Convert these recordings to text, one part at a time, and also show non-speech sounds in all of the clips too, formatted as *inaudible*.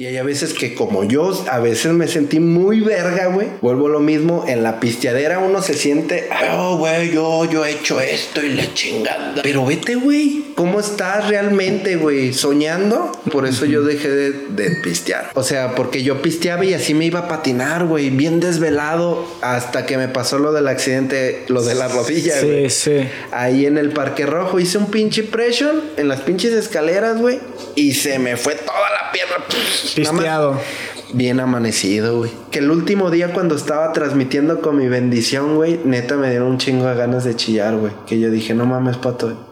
Y hay a veces que como yo a veces me sentí muy verga, güey. Vuelvo lo mismo, en la pisteadera uno se siente, oh, güey, yo, yo he hecho esto y la chingada. Pero vete, güey, ¿cómo estás realmente, güey? ¿Soñando? Por eso yo dejé de, de pistear. O sea, porque yo pisteaba y así me iba a patinar, güey, bien desvelado hasta que me pasó lo del accidente, lo de la rodilla, Sí, güey. sí. Ahí en el Parque Rojo hice un pinche pressure en las pinches escaleras, güey. Y se me fue toda la pierna. Pisteado. Bien amanecido, güey. Que el último día cuando estaba transmitiendo con mi bendición, güey, neta me dieron un chingo de ganas de chillar, güey. Que yo dije, no mames, pato.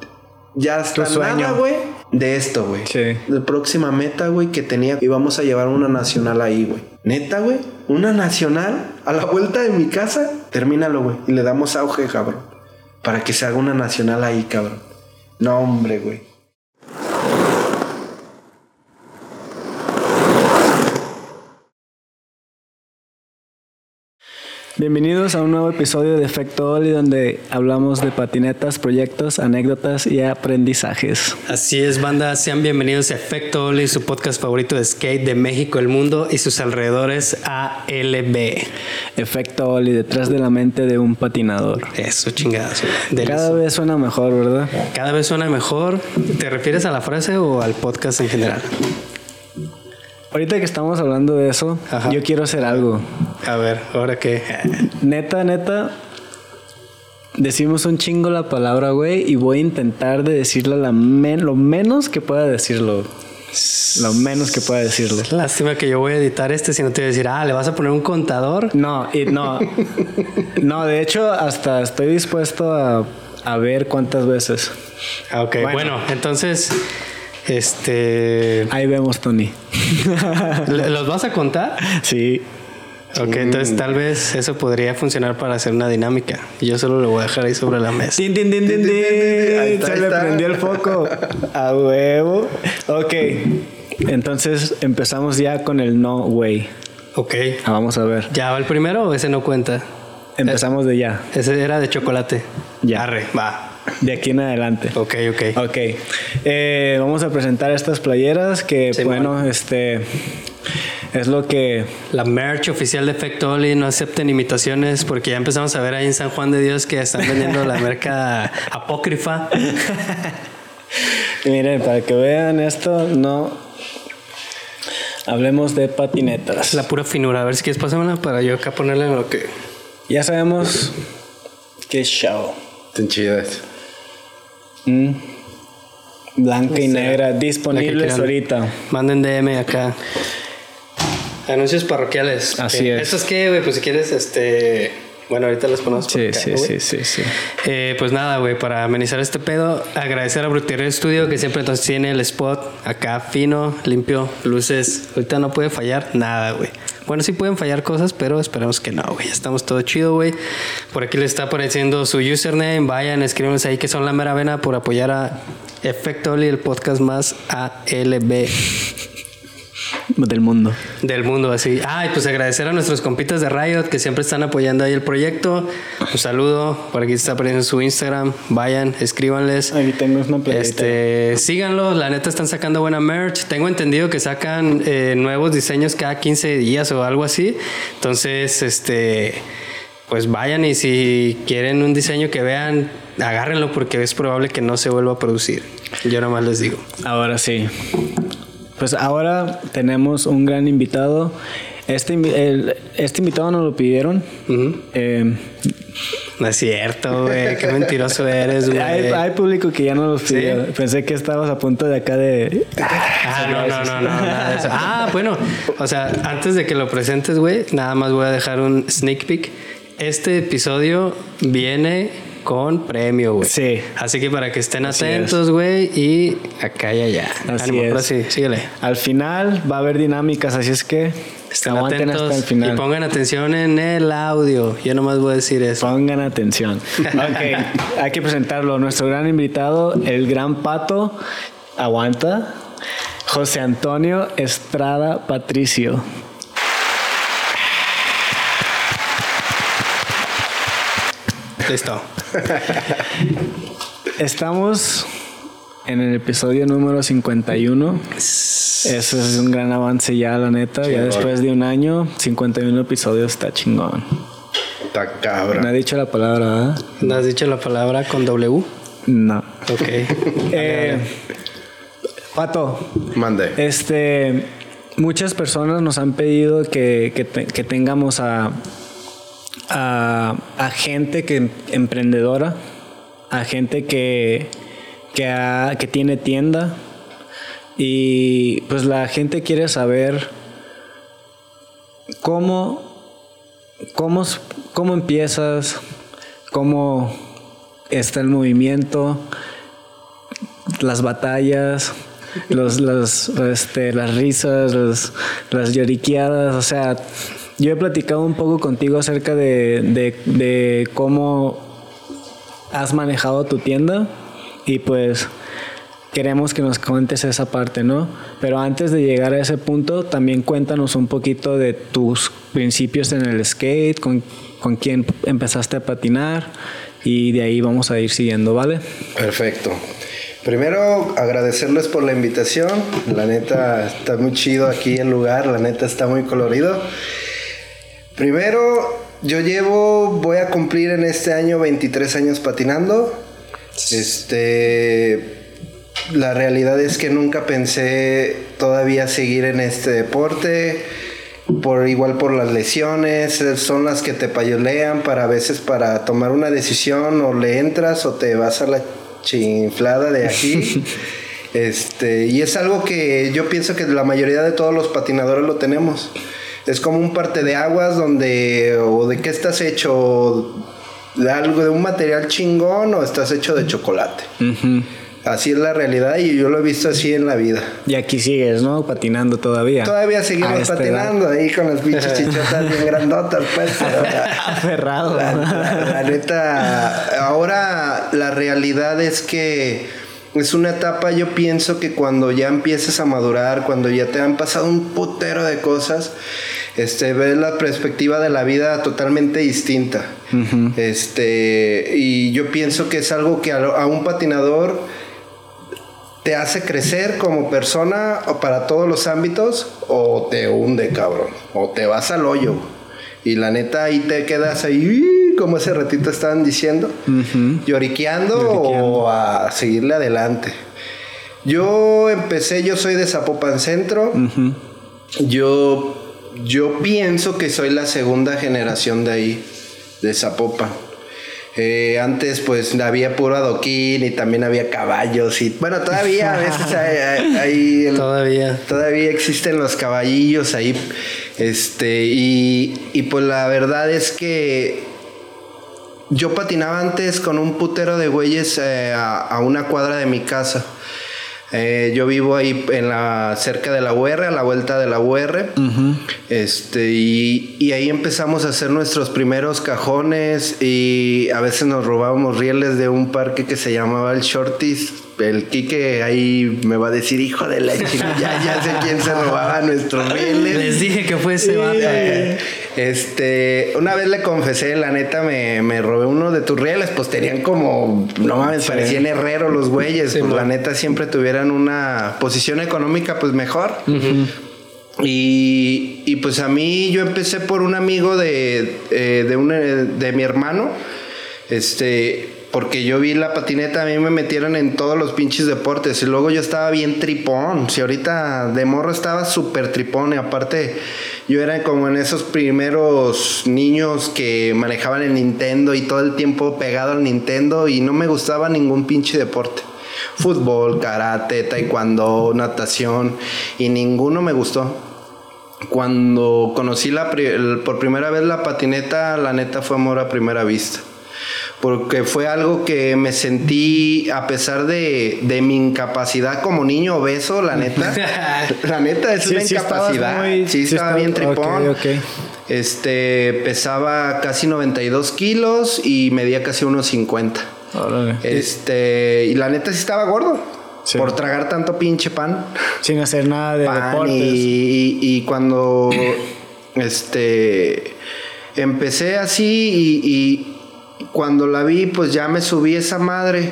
Ya está nada, güey, de esto, güey. Sí. La próxima meta, güey, que tenía, íbamos a llevar una nacional ahí, güey. Neta, güey, una nacional a la vuelta de mi casa, termínalo, güey. Y le damos auge, cabrón. Para que se haga una nacional ahí, cabrón. No, hombre, güey. Bienvenidos a un nuevo episodio de Efecto Oli donde hablamos de patinetas, proyectos, anécdotas y aprendizajes. Así es, banda. Sean bienvenidos a Efecto Oli, su podcast favorito de skate de México, el mundo y sus alrededores ALB. Efecto Oli detrás de la mente de un patinador. Eso, chingadas. Cada vez suena mejor, ¿verdad? Cada vez suena mejor. ¿Te refieres a la frase o al podcast en general? Ahorita que estamos hablando de eso, Ajá. yo quiero hacer algo. A ver, ahora que. Neta, neta, decimos un chingo la palabra, güey, y voy a intentar de decirla la men- lo menos que pueda decirlo. Lo menos que pueda decirlo. Lástima que yo voy a editar este si no te voy a decir, ah, le vas a poner un contador. No, y no. *laughs* No, de hecho, hasta estoy dispuesto a, a ver cuántas veces. Ah, ok, Bueno. bueno, entonces, este. Ahí vemos, Tony. ¿le- ¿Los vas a contar? Sí. Ok, entonces tal vez eso podría funcionar para hacer una dinámica. Y Yo solo lo voy a dejar ahí sobre la mesa. Tin, tin, tin, tin, Tin, Se le prendió el foco. *laughs* A huevo. Ok. Entonces empezamos ya con el no way. Ok. Ah, Vamos a ver. ¿Ya va el primero o ese no cuenta? Empezamos de ya. Ese era de chocolate. Ya. Arre, va. De aquí en adelante. Ok, ok. Ok. Eh, vamos a presentar estas playeras que, Sí, bueno, este es lo que La merch oficial de Efecto Oli, no acepten imitaciones porque ya empezamos a ver ahí en San Juan de Dios que están vendiendo la merca *laughs* apócrifa. Miren, para que vean esto, no hablemos de patinetas. La pura finura. A ver si quieres pásamela para yo acá ponerle lo que... Ya sabemos que es show. Están chidas. Mm. Blanca y negra, disponibles ahorita. Manden DM acá. Anuncios parroquiales. Así Eh, es. ¿Esto es qué, güey? Pues si quieres, este... Bueno, ahorita las ponemos por Sí, acá, sí, sí, sí, sí. Eh, pues nada, güey, para amenizar este pedo, agradecer a Brutier Studio que siempre nos tiene el spot acá fino, limpio, luces. Ahorita no puede fallar nada, güey. Bueno, sí pueden fallar cosas, pero esperemos que no, güey. Estamos todo chido, güey. Por aquí les está apareciendo su username. Vayan, escríbanse ahí que son la mera vena por apoyar a Efecto Oli, el podcast más ALB Del mundo. del mundo así. Ah, y pues agradecer a nuestros compitas de Riot que siempre están apoyando ahí el proyecto. Un saludo. Por aquí está apareciendo su Instagram. Vayan, escríbanles. Aquí tengo una playerita. Este, síganlo, la neta están sacando buena merch. Tengo entendido que sacan eh, nuevos diseños cada 15 días o algo así. Entonces, este, pues vayan y si quieren un diseño que vean, agárrenlo porque es probable que no se vuelva a producir. Yo nada más les digo. Ahora sí. Pues ahora tenemos un gran invitado. Este, el- este invitado nos lo pidieron. Ujú. Eh, No es cierto, güey. Qué mentiroso eres, güey. hay, hay público que ya no los pidió. Pensé que estabas a punto de acá de... Ah, no, no, no, no, nada de eso. Ah, bueno, o sea, antes de que lo presentes, güey, nada más voy a dejar un sneak peek. Este episodio viene con premio, güey. Sí. Así que para que estén Así atentos, güey, y acá y allá. Así Ánimo, es. sí, síguele. Al final va a haber dinámicas, así es que Estén aguanten atentos hasta el final. y pongan atención en el audio. Yo nomás voy a decir eso. Pongan atención. *laughs* Ok, hay que presentarlo. Nuestro gran invitado, el gran pato, aguanta. José Antonio Estrada Patricio. Listo. *laughs* Estamos en el episodio número 51. Eso es un gran avance ya, la neta. Ya después de un año, 51 episodios está chingón. Está No cabra. he dicho la palabra, ¿verdad? ¿No has dicho la palabra con W? No. Ok. *laughs* Eh, Pato, Mande. Este, muchas personas nos han pedido que, que te- que tengamos a, a, a gente que emprendedora, a gente que, que, que tiene tienda y pues la gente quiere saber cómo, cómo, cómo empiezas, cómo está el movimiento, las batallas, los, los, este, las risas, las lloriqueadas. O sea, yo he platicado un poco contigo acerca de, de, de cómo has manejado tu tienda y pues queremos que nos cuentes esa parte, ¿no? Pero antes de llegar a ese punto, también cuéntanos un poquito de tus principios en el skate, con, con quién empezaste a patinar y de ahí vamos a ir siguiendo, ¿vale? Perfecto. Primero, agradecerles por la invitación. La neta está muy chido aquí el lugar. La neta está muy colorido. Primero, yo llevo, voy a cumplir en este año 23 años patinando. Este, la realidad es que nunca pensé todavía seguir en este deporte. Por igual por las lesiones, son las que te payolean para a veces para tomar una decisión o le entras o te vas a la chinflada de aquí. *laughs* este, y es algo que yo pienso que la mayoría de todos los patinadores lo tenemos. Es como un parte de aguas donde o de qué estás hecho de algo de un material chingón o estás hecho de chocolate. Así es la realidad y yo lo he visto así en la vida. Y aquí sigues, ¿no? Patinando todavía. Todavía seguimos patinando ahí con las pinches *laughs* chichotas bien grandotas, pues. edad. Aferrado. la, la- la neta, ahora la realidad es que es una etapa, yo pienso que cuando ya empiezas a madurar, cuando ya te han pasado un putero de cosas, este, ves la perspectiva de la vida totalmente distinta. Este, y yo pienso que es algo que a, a un patinador te hace crecer como persona o para todos los ámbitos o te hunde, cabrón. O te vas al hoyo. Y la neta ahí te quedas ahí, como ese ratito estaban diciendo, lloriqueando, o a seguirle adelante. Yo empecé, yo soy de Zapopan Centro. Yo, yo pienso que soy la segunda generación de ahí, de Zapopan. Eh, antes pues había puro adoquín y también había caballos y bueno todavía a veces hay, hay- hay el- Todavía. todavía existen los caballillos ahí este y, y pues la verdad es que yo patinaba antes con un putero de güeyes eh, a, a una cuadra de mi casa. Eh, yo vivo ahí en la cerca de la UR, a la vuelta de la UR. Este, y, y ahí empezamos a hacer nuestros primeros cajones y a veces nos robábamos rieles de un parque que se llamaba el Shorties. El Quique ahí me va a decir, hijo de la chica, ya, ya sé quién se robaba nuestros rieles. Les dije que fue ese vato. Este, una vez le confesé, la neta, me, me robé uno de tus rieles, pues tenían como, no mames, parecían herreros los güeyes, Sí, pues la neta siempre tuvieran una posición económica pues mejor. Y, y, pues a mí yo empecé por un amigo de, eh, de, un, eh, de mi hermano, este, porque yo vi la patineta, a mí me metieron en todos los pinches deportes y luego yo estaba bien tripón, si ahorita de morro estaba súper tripón y aparte yo era como en esos primeros niños que manejaban el Nintendo y todo el tiempo pegado al Nintendo y no me gustaba ningún pinche deporte. Fútbol, karate, taekwondo, natación y ninguno me gustó. Cuando conocí la por primera vez la patineta, la neta fue amor a primera vista. Porque fue algo que me sentí, a pesar de, de mi incapacidad como niño obeso, la neta. *laughs* la neta es Sí, una sí incapacidad. muy- sí, estaba estaba- bien tripón. ok, ok. Este, pesaba casi 92 kilos y medía casi unos 50. Órale. Este, y la neta sí estaba gordo. Sí. Por tragar tanto pinche pan. Sin hacer nada de Pan deportes. y, y- y cuando este empecé así y cuando la vi, pues ya me subí esa madre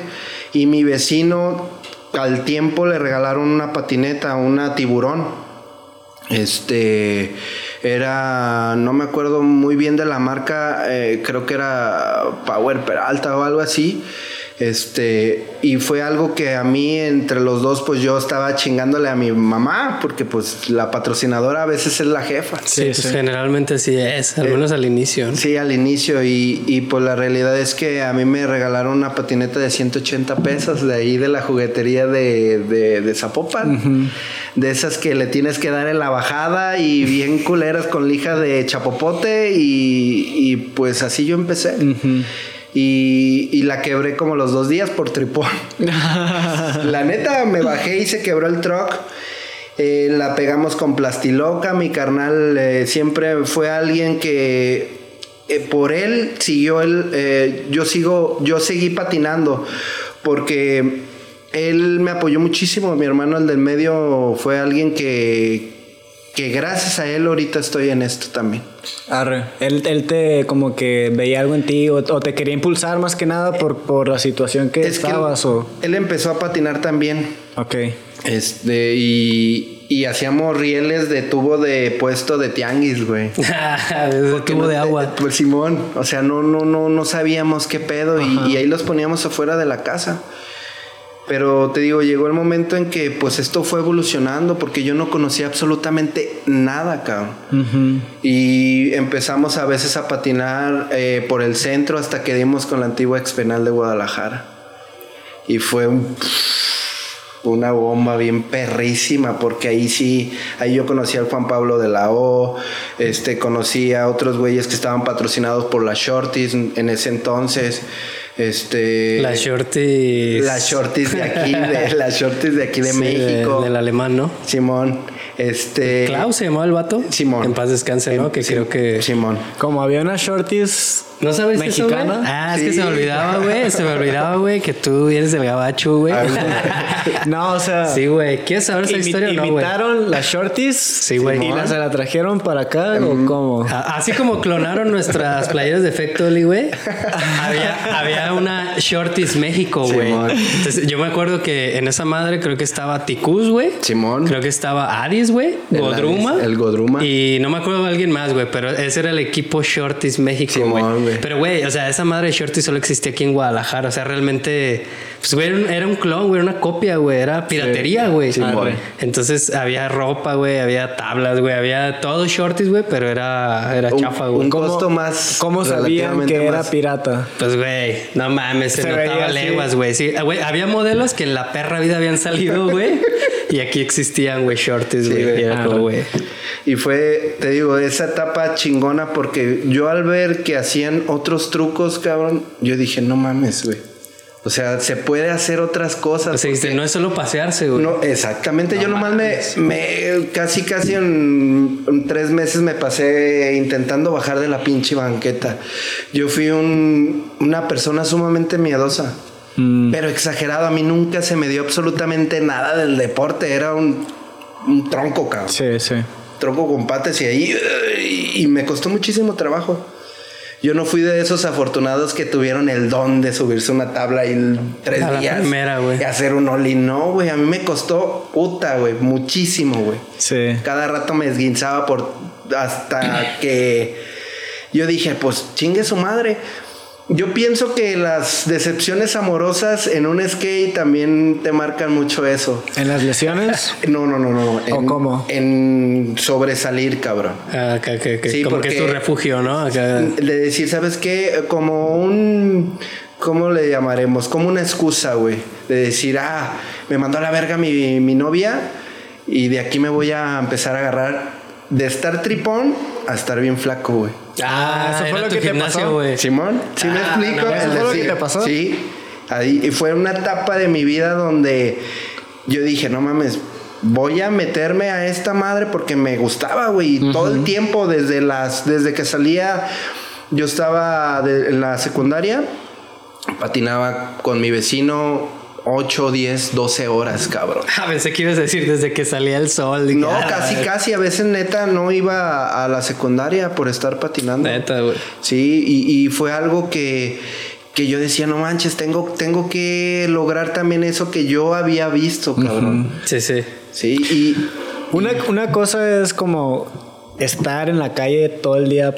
y mi vecino al tiempo le regalaron una patineta, una tiburón. Este era, no me acuerdo muy bien de la marca, eh, creo que era Power Peralta o algo así. Este, y fue algo que a mí, entre los dos, pues yo estaba chingándole a mi mamá, porque pues la patrocinadora a veces es la jefa. Sí, pues, generalmente sí es, al menos al inicio. ¿no? Sí, al inicio. Y, y pues la realidad es que a mí me regalaron una patineta de 180 pesos de ahí de la juguetería de, de, de Zapopan. De esas que le tienes que dar en la bajada y bien culeras con lija de chapopote. Y, y pues así yo empecé. Y, y, la quebré como los dos días por tripón. *laughs* la neta, me bajé y se quebró el truck. Eh, la pegamos con plastiloca. Mi carnal eh, siempre fue alguien que eh, por él siguió él. yo sigo, yo seguí patinando porque él me apoyó muchísimo. Mi hermano, el del medio, fue alguien que, que gracias a él ahorita estoy en esto también. Arre. Él, él te como que veía algo en ti o, o, te quería impulsar más que nada por, por la situación que es estabas que él, o... él empezó a patinar también. Ok. Este, y, y hacíamos rieles de tubo de puesto de tianguis, güey. *laughs* de tubo no, de agua. Pues Simón, o sea, no, no, no, no sabíamos qué pedo y, y ahí los poníamos afuera de la casa. Pero te digo, llegó el momento en que pues esto fue evolucionando porque yo no conocía absolutamente nada, cabrón. Uh -huh. Y empezamos a veces a patinar eh, por el centro hasta que dimos con la antigua expenal de Guadalajara. Y fue un, una bomba bien perrísima porque ahí sí, ahí yo conocí al Juan Pablo de la O, este, conocí a otros güeyes que estaban patrocinados por las Shorties en ese entonces. Este. Las shorties. Las shorties de aquí, de, *laughs* las shorties de aquí de sí, México. De, del alemán, ¿no? Simón. Este. Klaus se llamaba el vato. Simón. En paz descanse, ¿no? Que creo que. Simón. Como había unas shorties. ¿No sabes mexicana? Eso, ah, es que se me olvidaba, güey. Se me olvidaba, güey, que tú eres del gabacho, güey. *laughs* no, o sea. Sí, güey. ¿Quieres saber esa historia o no, güey? ¿Imitaron las shorties? Sí, güey. ¿Y las se la trajeron para acá mm. o cómo? Así como clonaron nuestras playeras de Factory, güey. había, había una Shorties México, güey. Entonces, yo me acuerdo que en esa madre creo que estaba Ticus, güey. Simón. Creo que estaba Adis, güey. Godruma. El, el, Godruma. Y no me acuerdo de alguien más, güey. Pero ese era el equipo Shorties México, güey. Pero, güey, o sea, esa madre de Shorties solo existía aquí en Guadalajara. O sea, realmente. Pues, güey, era un clon, güey. Una copia, güey. Era piratería, güey. Sí, sí, Entonces, había ropa, güey. Había tablas, güey. Había todo Shorties, güey. Pero era, era un, chafa, güey. Un costo más. ¿Cómo sabían que era pirata? Pues, güey, no mames. Se, se notaba leguas, güey. Sí, güey. Había modelos que en la perra vida habían salido, güey. *laughs* y aquí existían, güey, Shorties, güey. Sí, ah. Y fue, te digo, esa etapa chingona porque yo al ver que hacían otros trucos, cabrón, yo dije, no mames, güey. O sea, se puede hacer otras cosas. O sea, porque... no es solo pasearse, güey. No, exactamente. No, yo nomás me, me, casi, casi en, en, tres meses me pasé intentando bajar de la pinche banqueta. Yo fui un, una persona sumamente miedosa. Mm. Pero exagerado, a mí nunca se me dio absolutamente nada del deporte. Era un, un tronco, cabrón. Sí, sí. Tronco con patas y ahí. Y me costó muchísimo trabajo. Yo no fui de esos afortunados que tuvieron el don de subirse una tabla y tres a días. La primera, güey. Y hacer un ollie. No, güey. A mí me costó puta, güey. Muchísimo, güey. Sí. Cada rato me esguinzaba por. hasta que. Yo dije, pues chingue su madre. Yo pienso que las decepciones amorosas en un skate también te marcan mucho eso. ¿En las lesiones? *laughs* No, no, no, no. En, ¿O cómo? En sobresalir, cabrón. Ah, okay, okay. Sí, Como que es tu refugio, ¿no? De decir, ¿sabes qué? Como un... ¿Cómo le llamaremos? Como una excusa, güey. De decir, ah, me mandó a la verga mi, mi novia y de aquí me voy a empezar a agarrar de estar tripón a estar bien flaco, güey. Ah, eso fue lo que gimnasio, te pasó, güey. Simón, ¿sí ah, me explico? No, ¿Eso fue lo que te pasó? Sí. Ahí, y fue una etapa de mi vida donde yo dije, no mames, voy a meterme a esta madre porque me gustaba, güey. Uh -huh. Todo el tiempo, desde las, desde que salía, yo estaba de, en la secundaria, patinaba con mi vecino 8, 10, 12 horas, cabrón. A veces a decir desde que salía el sol. No, casi, casi. A veces neta no iba a la secundaria por estar patinando. Neta, güey. Sí, y, y, fue algo que, que yo decía, no manches, tengo, tengo que lograr también eso que yo había visto, cabrón. Sí, sí. Sí, y Una, una cosa es como estar en la calle todo el día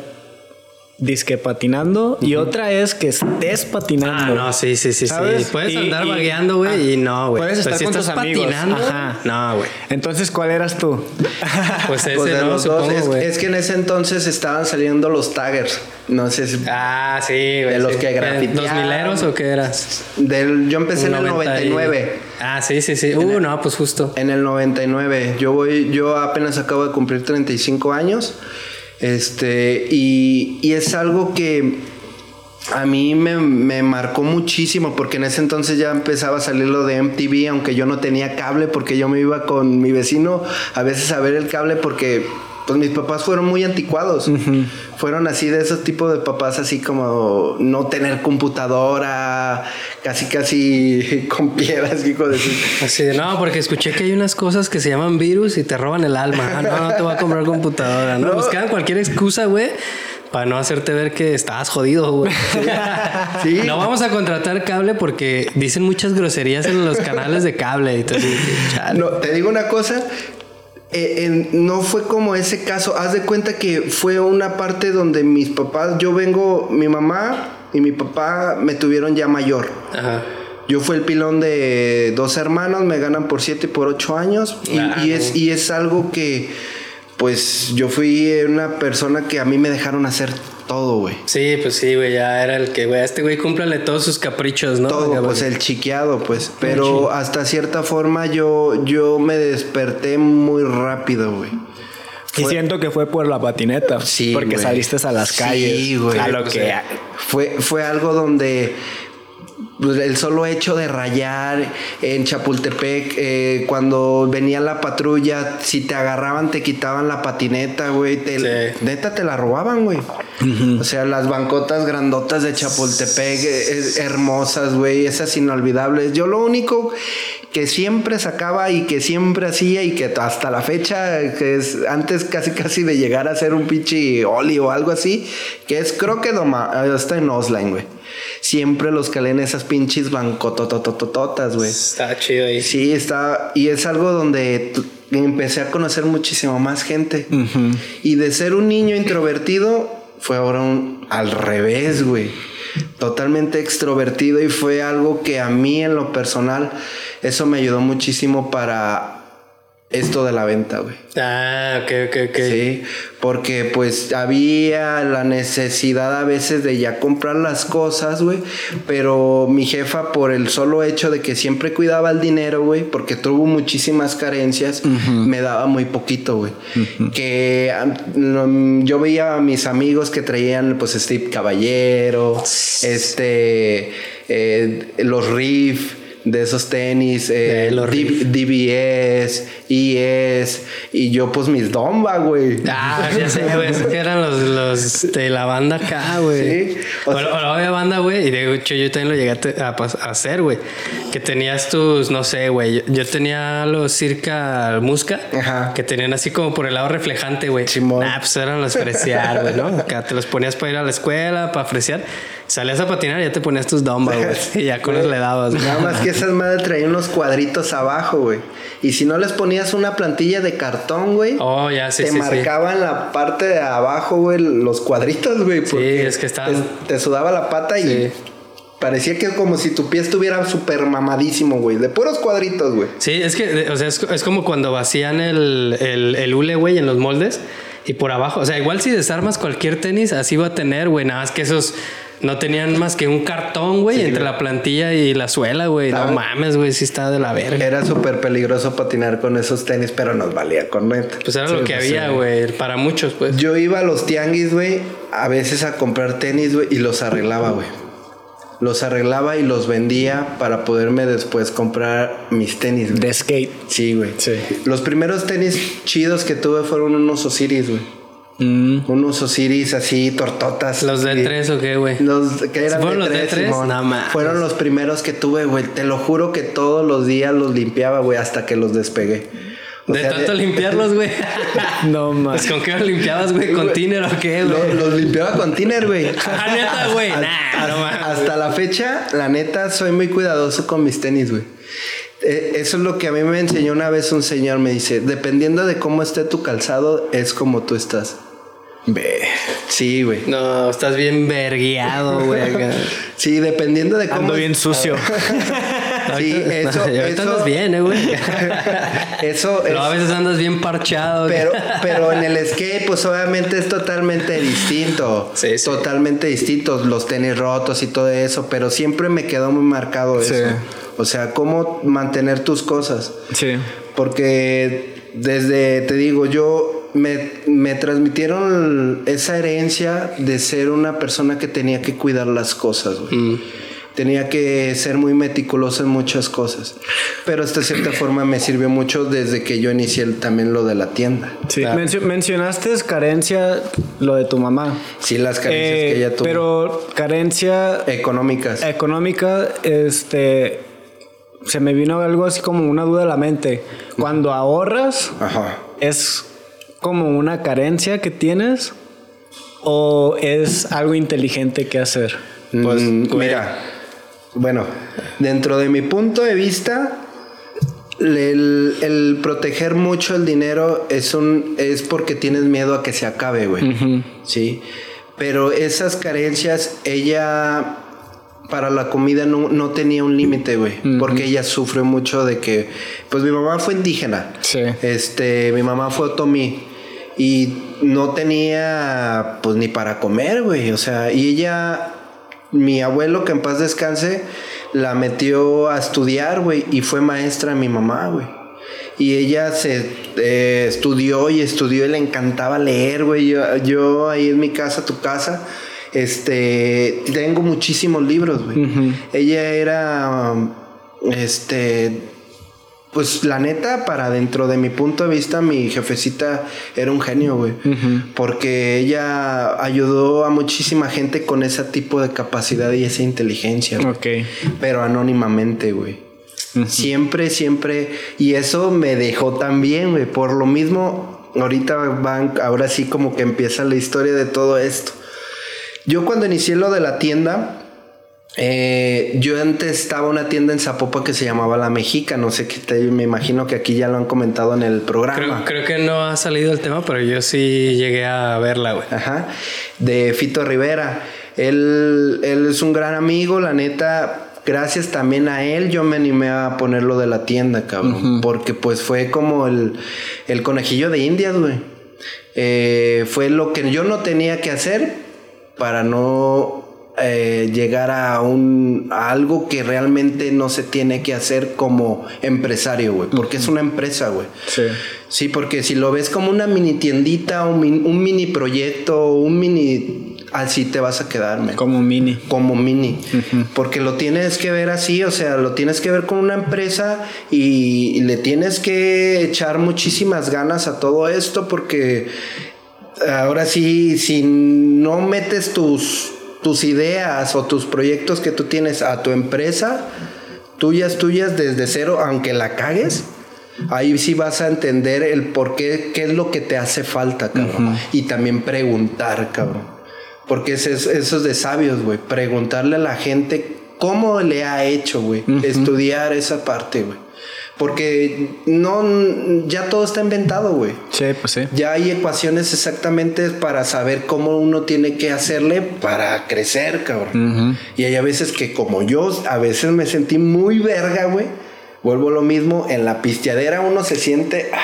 disque patinando y otra es que estés Ah, patinando. no, sí, sí, sí, ¿Sabes? sí. Puedes Y- andar y- vagueando, güey, y no, güey. Puedes Pero estar con estás tus amigos. patinando, Ajá. no, güey. Entonces, ¿cuál eras tú? *laughs* Pues ese, pues de ¿no? los dos, Supongo, es, güey. es que en ese entonces estaban saliendo los taggers. No sé si. Ah, sí, güey. De los que ¿Dos grafiteaban. mileros o qué eras? Del, yo empecé en el 90 y- 99. Ah, sí, sí, sí. Uh, no, pues justo. En el 99. Yo voy, yo apenas acabo de cumplir 35 años. Este, y, y es algo que a mí me, me marcó muchísimo porque en ese entonces ya empezaba a salir lo de MTV, aunque yo no tenía cable porque yo me iba con mi vecino a veces a ver el cable porque pues mis papás fueron muy anticuados. Fueron así de esos tipos de papás así como no tener computadora, casi casi *laughs* con piedras, hijo de su- Así de, no, porque escuché que hay unas cosas que se llaman virus y te roban el alma. Ah, no, no te voy a comprar computadora. No, *laughs* No. buscaban cualquier excusa, güey. Para no hacerte ver que estabas jodido, güey. *laughs* Sí. No vamos a contratar cable porque dicen muchas groserías en los canales de cable y todo así. No, te digo una cosa. Eh, en- no fue como ese caso. Haz de cuenta que fue una parte donde mis papás, yo vengo, mi mamá y mi papá me tuvieron ya mayor. Ajá. Yo fui el pilón de dos hermanos, me ganan por siete y por ocho años. Y, Ah, y es, y es algo que, pues, yo fui una persona que a mí me dejaron hacer todo, güey. Sí, pues sí, güey, ya era el que, güey, a este güey cúmplale todos sus caprichos, ¿no? Todo, pues el chiqueado, pues. Pero hasta cierta forma yo, yo me desperté muy rápido, güey. Y siento que fue por la patineta. Sí, Porque saliste a las Sí, calles. güey. A lo Pues, que. sí. Fue, fue algo donde pues, el solo hecho de rayar en Chapultepec, eh, cuando venía la patrulla, si te agarraban, te quitaban la patineta, güey. te- Sí. Neta, te la robaban, güey. O sea, las bancotas grandotas de Chapultepec, eh, es- hermosas, güey, esas inolvidables. Yo lo único que siempre sacaba y que siempre hacía y que hasta la fecha, que es antes casi casi de llegar a ser un pinche Oli o algo así, que es creo que doma, está en Osline, güey. Siempre los calé en esas pinches bancotototototas, güey. Está chido ahí. Sí, está. Y es algo donde empecé a conocer muchísimo más gente. Y de ser un niño introvertido, fue ahora un al revés, güey. Totalmente extrovertido y fue algo que a mí en lo personal, eso me ayudó muchísimo para esto de la venta, güey. Ah, ok, ok, ok. Sí, porque pues había la necesidad a veces de ya comprar las cosas, güey. Pero mi jefa, por el solo hecho de que siempre cuidaba el dinero, güey, porque tuvo muchísimas carencias, me daba muy poquito, güey. Que yo veía a mis amigos que traían, pues, Steve Caballero, este, eh, los Riff. De esos tenis, eh, los. DBS, ES, y yo pues mis Domba, güey. Ah, ya sé, güey. es que eran los, los de la banda acá, güey. Sí, O, o o la obvia banda, güey. Y de hecho, yo también lo llegué a, a hacer, güey. Que tenías tus, no sé, güey. Yo, yo tenía los circa musca. Ajá. Que tenían así como por el lado reflejante, güey. Simón. Ah, pues eran los freciar, güey, ¿no? Acá te los ponías para ir a la escuela, para freciar. Salías a patinar y ya te ponías tus domba, güey. *laughs* Y ya con eso le dabas, güey. Nada más que esas madres traían unos cuadritos abajo, güey. Y si no les ponías una plantilla de cartón, güey, Oh, ya, sí, te sí, sí. marcaban la parte de abajo, güey, los cuadritos, güey. porque es que estaban- Te, te sudaba la pata y Sí. parecía que como si tu pie estuviera súper mamadísimo, güey. De puros cuadritos, güey. Sí, es que, o sea, es, es como cuando vacían el, el, el hule, güey, en los moldes y por abajo. O sea, igual si desarmas cualquier tenis, así va a tener, güey. Nada más que esos no tenían más que un cartón, güey, entre la plantilla y la suela, güey. No mames, güey, sí está de la verga. Era súper peligroso patinar con esos tenis, pero nos valía con neta. Pues era lo que había, güey, para muchos, pues. Yo iba a los tianguis, güey, a veces a comprar tenis, güey, y los arreglaba, güey. Los arreglaba y los vendía para poderme después comprar mis tenis, güey. De skate. Sí, güey. Sí. Los primeros tenis chidos que tuve fueron unos Osiris, güey. Mm. Unos Osiris así, tortotas. ¿Los de Sí. tres o qué, güey? Los que eran ¿Fueron los de tres, tres? Simón. No mames. Fueron los primeros que tuve, güey. Te lo juro que todos los días los limpiaba, güey, hasta que los despegué. O de sea, tanto de- limpiarlos, güey. *laughs* No Pues más. con qué los limpiabas, güey, con tiner o qué, güey. los limpiaba con tiner, güey. *laughs* Ah, neta, güey. Hasta- Nah, no mames. Hasta la fecha, la neta, soy muy cuidadoso con mis tenis, güey. Eh, Eso es lo que a mí me enseñó una vez un señor. Me dice, dependiendo de cómo esté tu calzado, es como tú estás. Ve. Sí, güey. No, estás bien vergueado, güey. *laughs* Sí, dependiendo de cómo... Ando bien sucio. *laughs* Sí, eso... Ahorita eso andas bien, eh, güey. *laughs* Eso es... Pero a veces andas bien parchado. güey. Pero, pero en el skate, pues obviamente es totalmente distinto. Sí, sí. Totalmente distinto. Los tenis rotos y todo eso. Pero siempre me quedó muy marcado Sí. eso. O sea, cómo mantener tus cosas. Sí. Porque desde, te digo, yo me, me transmitieron esa herencia de ser una persona que tenía que cuidar las cosas, güey. Mm. Tenía que ser muy meticuloso en muchas cosas. Pero hasta cierta *clears throat* forma me sirvió mucho desde que yo inicié el- también lo de la tienda. Sí. Claro. Mencio- mencionaste carencia, lo de tu mamá. Sí, las carencias Eh, que ella tuvo. Pero carencia Económicas. económica, este, se me vino algo así como una duda a la mente. Cuando ahorras, Ajá. ¿es como una carencia que tienes o es algo inteligente que hacer? Pues, Mm, mira, bueno, dentro de mi punto de vista, el, el proteger mucho el dinero es un es porque tienes miedo a que se acabe, güey. Sí. Pero esas carencias, ella para la comida no, no tenía un límite, güey. Porque ella sufre mucho de que. Pues mi mamá fue indígena. Sí. Este, mi mamá fue otomí. Y no tenía, pues, ni para comer, güey. O sea, y ella, mi abuelo, que en paz descanse, la metió a estudiar, güey. Y fue maestra mi mamá, güey. Y ella se eh, estudió y estudió y le encantaba leer, güey. Yo, yo ahí en mi casa, tu casa, este, tengo muchísimos libros, güey. Ella era, este, pues la neta, para dentro de mi punto de vista, mi jefecita era un genio, güey. Porque ella ayudó a muchísima gente con ese tipo de capacidad y esa inteligencia. güey. Ok. Pero anónimamente, güey. Siempre, siempre. Y eso me dejó también, güey. Por lo mismo, ahorita van, ahora sí como que empieza la historia de todo esto. Yo cuando inicié lo de la tienda, eh, yo antes estaba una tienda en Zapopa que se llamaba La Mexica. No sé qué te, me imagino que aquí ya lo han comentado en el programa. Creo, creo que no ha salido el tema, pero yo sí llegué a verla, güey. Ajá, de Fito Rivera. Él, él es un gran amigo, la neta. Gracias también a él yo me animé a ponerlo de la tienda, cabrón. Porque pues fue como el, el conejillo de indias, güey. Eh, fue lo que yo no tenía que hacer para no eh, llegar a un a algo que realmente no se tiene que hacer como empresario, güey. Porque es una empresa, güey. Sí. Sí, porque si lo ves como una mini tiendita, un, min- un mini proyecto, un mini... Así te vas a quedar, men. Como mini. Como mini. Porque lo tienes que ver así, o sea, lo tienes que ver con una empresa y, y le tienes que echar muchísimas ganas a todo esto porque ahora sí, si no metes tus, tus ideas o tus proyectos que tú tienes a tu empresa, tuyas, tuyas desde cero, aunque la cagues, ahí sí vas a entender el por qué, qué es lo que te hace falta, cabrón. Y también preguntar, cabrón. Porque eso es, eso es de sabios, güey. Preguntarle a la gente cómo le ha hecho, güey. Estudiar esa parte, güey. Porque no, ya todo está inventado, güey. Sí, pues sí. Ya hay ecuaciones exactamente para saber cómo uno tiene que hacerle para crecer, cabrón. Y hay a veces que como yo, a veces me sentí muy verga, güey. Vuelvo a lo mismo, en la pisteadera uno se siente... ah,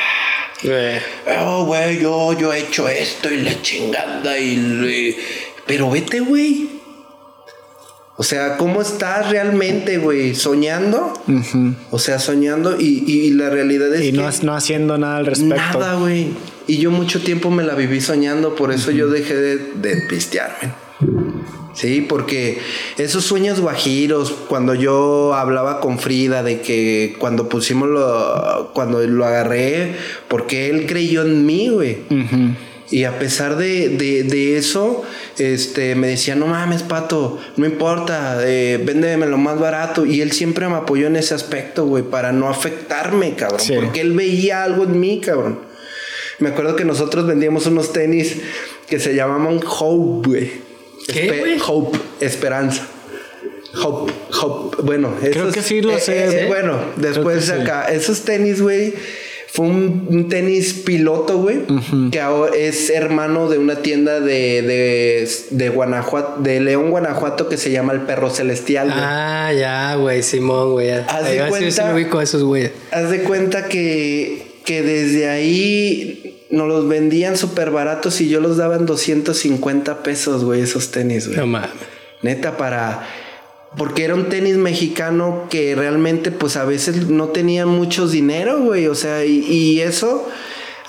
Güey. Oh, güey, yo, yo he hecho esto y la chingada y... le- Pero vete, güey. O sea, ¿cómo estás realmente, güey? ¿Soñando? O sea, soñando y, y la realidad es Y que... no, no haciendo nada al respecto. Nada, güey. Y yo mucho tiempo me la viví soñando, por eso yo dejé de, de pistearme. Sí, porque esos sueños guajiros, cuando yo hablaba con Frida de que cuando pusimos lo, cuando lo agarré, porque él creyó en mí, güey. Y a pesar de, de, de eso, este, me decía, no mames, pato, no importa, eh, véndeme lo más barato. Y él siempre me apoyó en ese aspecto, güey, para no afectarme, cabrón. Sí. Porque él veía algo en mí, cabrón. Me acuerdo que nosotros vendíamos unos tenis que se llamaban Hope, güey. ¿Qué, Espe-? Hope, esperanza. Hope, Hope. Bueno, Creo que sí lo sé, eh, ¿eh? bueno, después sí. acá, esos tenis, güey, fue un, un tenis piloto, güey, que ahora es hermano de una tienda de, de, de Guanajuato, de León, Guanajuato, que se llama El Perro Celestial. Ah, ya, güey, Simón, güey. Haz de sí, cuenta- esos. Haz de cuenta que, que desde ahí nos los vendían súper baratos y yo los daba en 250 pesos, güey, esos tenis, güey. No mames. Neta, para. Porque era un tenis mexicano que realmente, pues a veces no tenían mucho dinero, güey. O sea, y, y eso.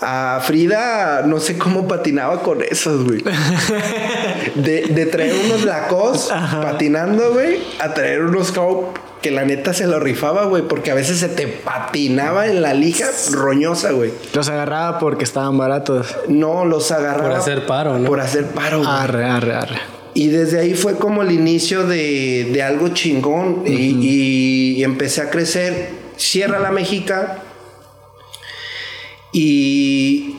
A Frida no sé cómo patinaba con esos, güey. *laughs* De, de traer unos lacos patinando, güey, a traer unos Hope que la neta se lo rifaba, güey, porque a veces se te patinaba en la lija roñosa, güey. Los agarraba porque estaban baratos. No los agarraba. Por hacer paro, ¿no? Por hacer paro, güey. Arre, arre, arre. Y desde ahí fue como el inicio de, de algo chingón. y, y empecé a crecer. Cierra la Méxica. Y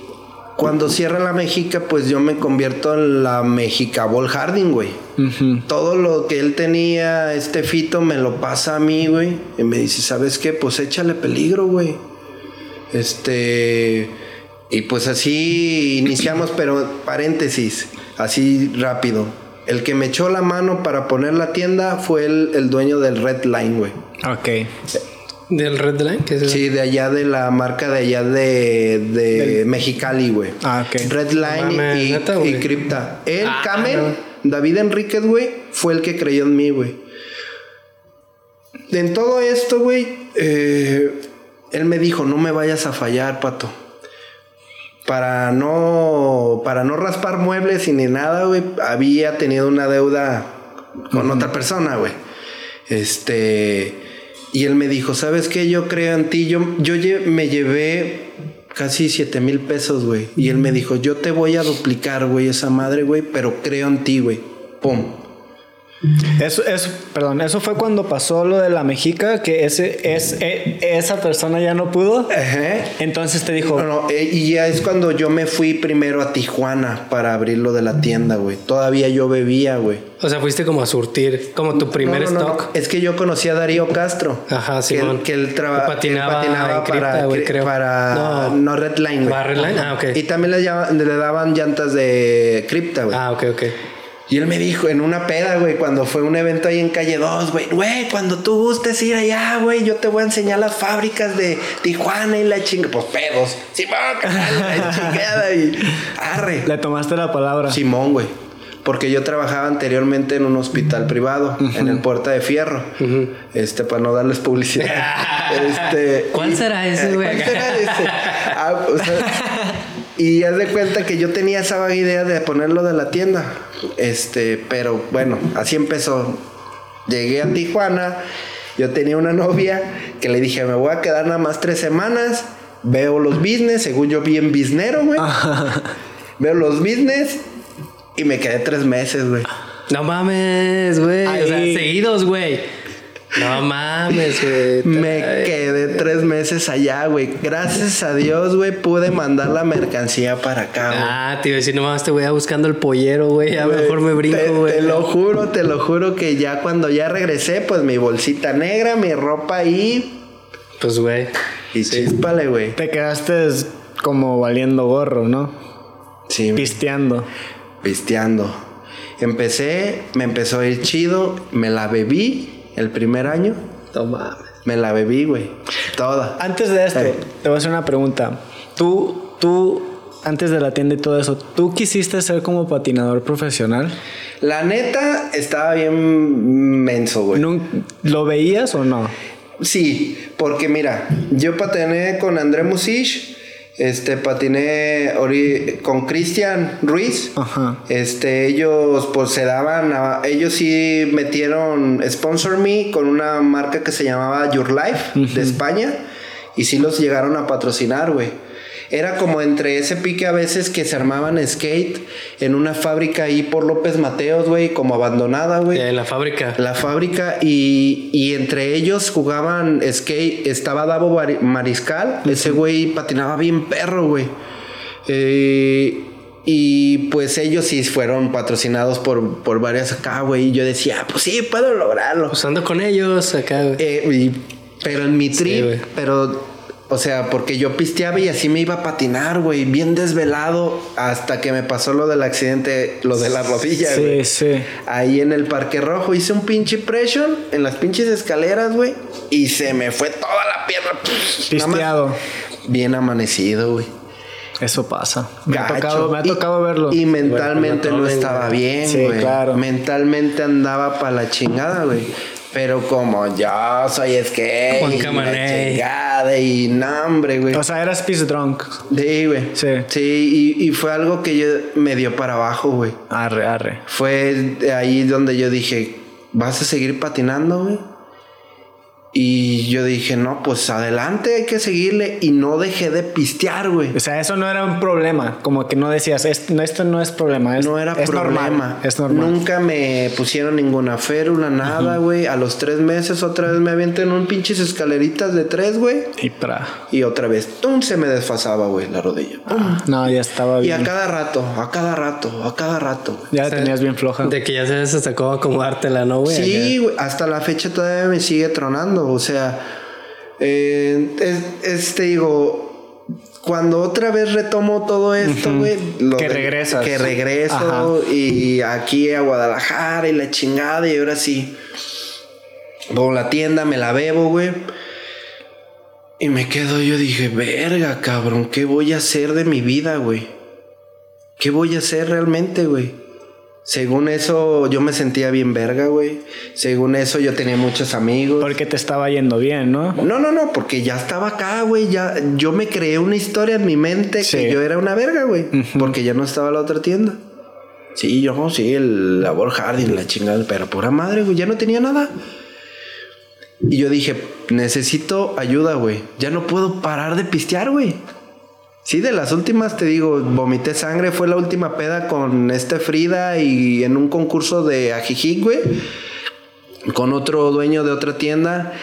cuando cierra la Méxica, pues yo me convierto en la Méxica Ball Harding, güey. Todo lo que él tenía, este fito, me lo pasa a mí, güey. Y me dice, ¿sabes qué? Pues échale peligro, güey. Este. Y pues así iniciamos, pero paréntesis, así rápido. El que me echó la mano para poner la tienda fue el, el dueño del Red Line, güey. Ok. ¿Del Red Line? ¿Qué es eso? Sí, de allá de la marca de allá de, de Mexicali, güey. Ah, ok. Red Line y, ¿neta, y? Crypta. El Ah, Camel, no. David Enríquez, güey, fue el que creyó en mí, güey. En todo esto, güey, eh, él me dijo, no me vayas a fallar, pato. Para no, para no raspar muebles y ni nada, güey, había tenido una deuda con otra persona, güey. Este, y él me dijo, ¿sabes qué? Yo creo en ti. Yo, yo lle- me llevé casi 7 mil pesos, güey. Y él me dijo, yo te voy a duplicar, güey, esa madre, güey, pero creo en ti, güey. Pum. Eso, eso, perdón, eso fue cuando pasó lo de la Mexica, que ese, es, e- esa persona ya no pudo. Ajá. Entonces te dijo, No, no, eh, y ya es cuando yo me fui primero a Tijuana para abrir lo de la tienda, güey. Todavía yo bebía, güey. O sea, fuiste como a surtir, como tu primer No, no, no, stock. no. Es que yo conocí a Darío Castro. Ajá, que, Simón. él- que él, traba- Que patinaba patinaba en cripta, para, creo. para No. no, Red Line, güey. ¿Va Red Line? Ah, ok. Y también le, le daban llantas de cripta, güey. Ah, ok, ok. Y él me dijo en una peda, güey, cuando fue un evento ahí en calle 2, güey, güey, cuando tú gustes ir allá, güey, yo te voy a enseñar las fábricas de Tijuana y la chinga, pues pedos. Simón, la *laughs* chingada y arre. le tomaste la palabra. Simón, güey. Porque yo trabajaba anteriormente en un hospital privado, en el Puerta de Fierro. Este, para no darles publicidad. *laughs* este, ¿Cuál y- será *laughs* ese, güey? ¿Cuál será ese? Ah, o sea, y haz de cuenta que yo tenía esa vaga idea de ponerlo de la tienda. Este, pero bueno, así empezó. Llegué a Tijuana. Yo tenía una novia que le dije, me voy a quedar nada más tres semanas. Veo los business, según yo bien biznero, güey. Veo los business y me quedé tres meses, güey. No mames, güey. O sea, seguidos, güey. No mames, güey. Me quedé tres meses allá, güey. Gracias a Dios, güey, pude mandar la mercancía para acá, güey. Ah, te iba a decir, no mames, te voy a buscando el pollero, güey. A lo mejor me brinco, güey. Te, lo juro, te lo juro que ya cuando ya regresé, pues mi bolsita negra, mi ropa ahí Pues, güey. y chispale, güey. Te quedaste como valiendo gorro, ¿no? Sí, Pisteando. pisteando. Empecé, me empezó a ir chido, me la bebí el primer año. Mames. Me la bebí, güey. Toda. Antes de esto, Eh. te voy a hacer una pregunta. Tú, tú, antes de la tienda y todo eso, ¿tú quisiste ser como patinador profesional? La neta estaba bien menso, güey. ¿Lo veías o no? Sí, porque mira, yo patiné con André Musich, este, patiné con Cristian Ruiz. Ajá. Este, ellos pues se daban, a- ellos sí metieron Sponsor Me con una marca que se llamaba Your Life de España y sí los llegaron a patrocinar, güey. Era como entre ese pique a veces que se armaban skate en una fábrica ahí por López Mateos, güey, como abandonada, güey. En la fábrica. La fábrica y, y entre ellos jugaban skate. Estaba Davo Mariscal. Ese güey patinaba bien perro, güey. Eh, y pues ellos sí fueron patrocinados por, por varias acá, güey. Y yo decía, "Ah, pues sí, puedo lograrlo. Pues ando con ellos acá, güey. Eh, pero en mi trip, pero, o sea, porque yo pisteaba y así me iba a patinar, güey, bien desvelado, hasta que me pasó lo del accidente, lo de la rodilla, Sí, güey. sí. Ahí en el Parque Rojo hice un pinche pressure en las pinches escaleras, güey, y se me fue toda la pierna. Más Pisteado. Bien amanecido, güey. Eso pasa. Me ha tocado, me ha Y- tocado verlo. Y mentalmente Bueno, no no estaba bien, Sí, güey. claro. Mentalmente andaba para la chingada, güey. Pero como yo soy skate, Juan chingada y hambre, güey. O sea, eras peace drunk. Sí, güey. Sí. Sí, y, y fue algo que yo me dio para abajo, güey. Arre, arre. Fue ahí donde yo dije, ¿vas a seguir patinando, güey? Y yo dije, no, pues adelante, hay que seguirle. Y no dejé de pistear, güey. O sea, eso no era un problema. Como que no decías, "Est- no, esto no es problema. es- no era es problema. Normal, es normal. Nunca me pusieron ninguna férula, nada, güey. A los tres meses otra vez me aviento en un pinches escaleritas de tres, güey. Y para. Y otra vez, ¡tum! se me desfasaba, güey, la rodilla. ¡Pum! No, ya estaba Y a bien. cada rato, a cada rato, a cada rato, güey. Ya la O sea, tenías bien floja. De que ya hasta cómo acomodártela, ¿no, güey? Sí, güey, hasta la fecha todavía me sigue tronando. O sea, eh, es, es, te digo, cuando otra vez retomo todo esto, güey. Que de- regresas. Que regreso Ajá. y aquí a Guadalajara y la chingada y ahora sí. Voy a la tienda, me la bebo, güey. Y me quedo, yo dije, verga, cabrón, ¿qué voy a hacer de mi vida, güey? ¿Qué voy a hacer realmente, güey? Según eso, yo me sentía bien verga, güey. Según eso, yo tenía muchos amigos. Porque te estaba yendo bien, ¿no? No, no, no, porque ya estaba acá, güey. Ya, yo me creé una historia en mi mente Sí. que yo era una verga, güey. Porque ya no estaba la otra tienda. Sí, yo, sí, el labor Harding, la chingada, pero pura madre, güey. Ya no tenía nada. Y yo dije, necesito ayuda, güey. Ya no puedo parar de pistear, güey. Sí, de las últimas te digo, vomité sangre, fue la última peda con este Frida y en un concurso de Ajijic, güey. Con otro dueño de otra tienda.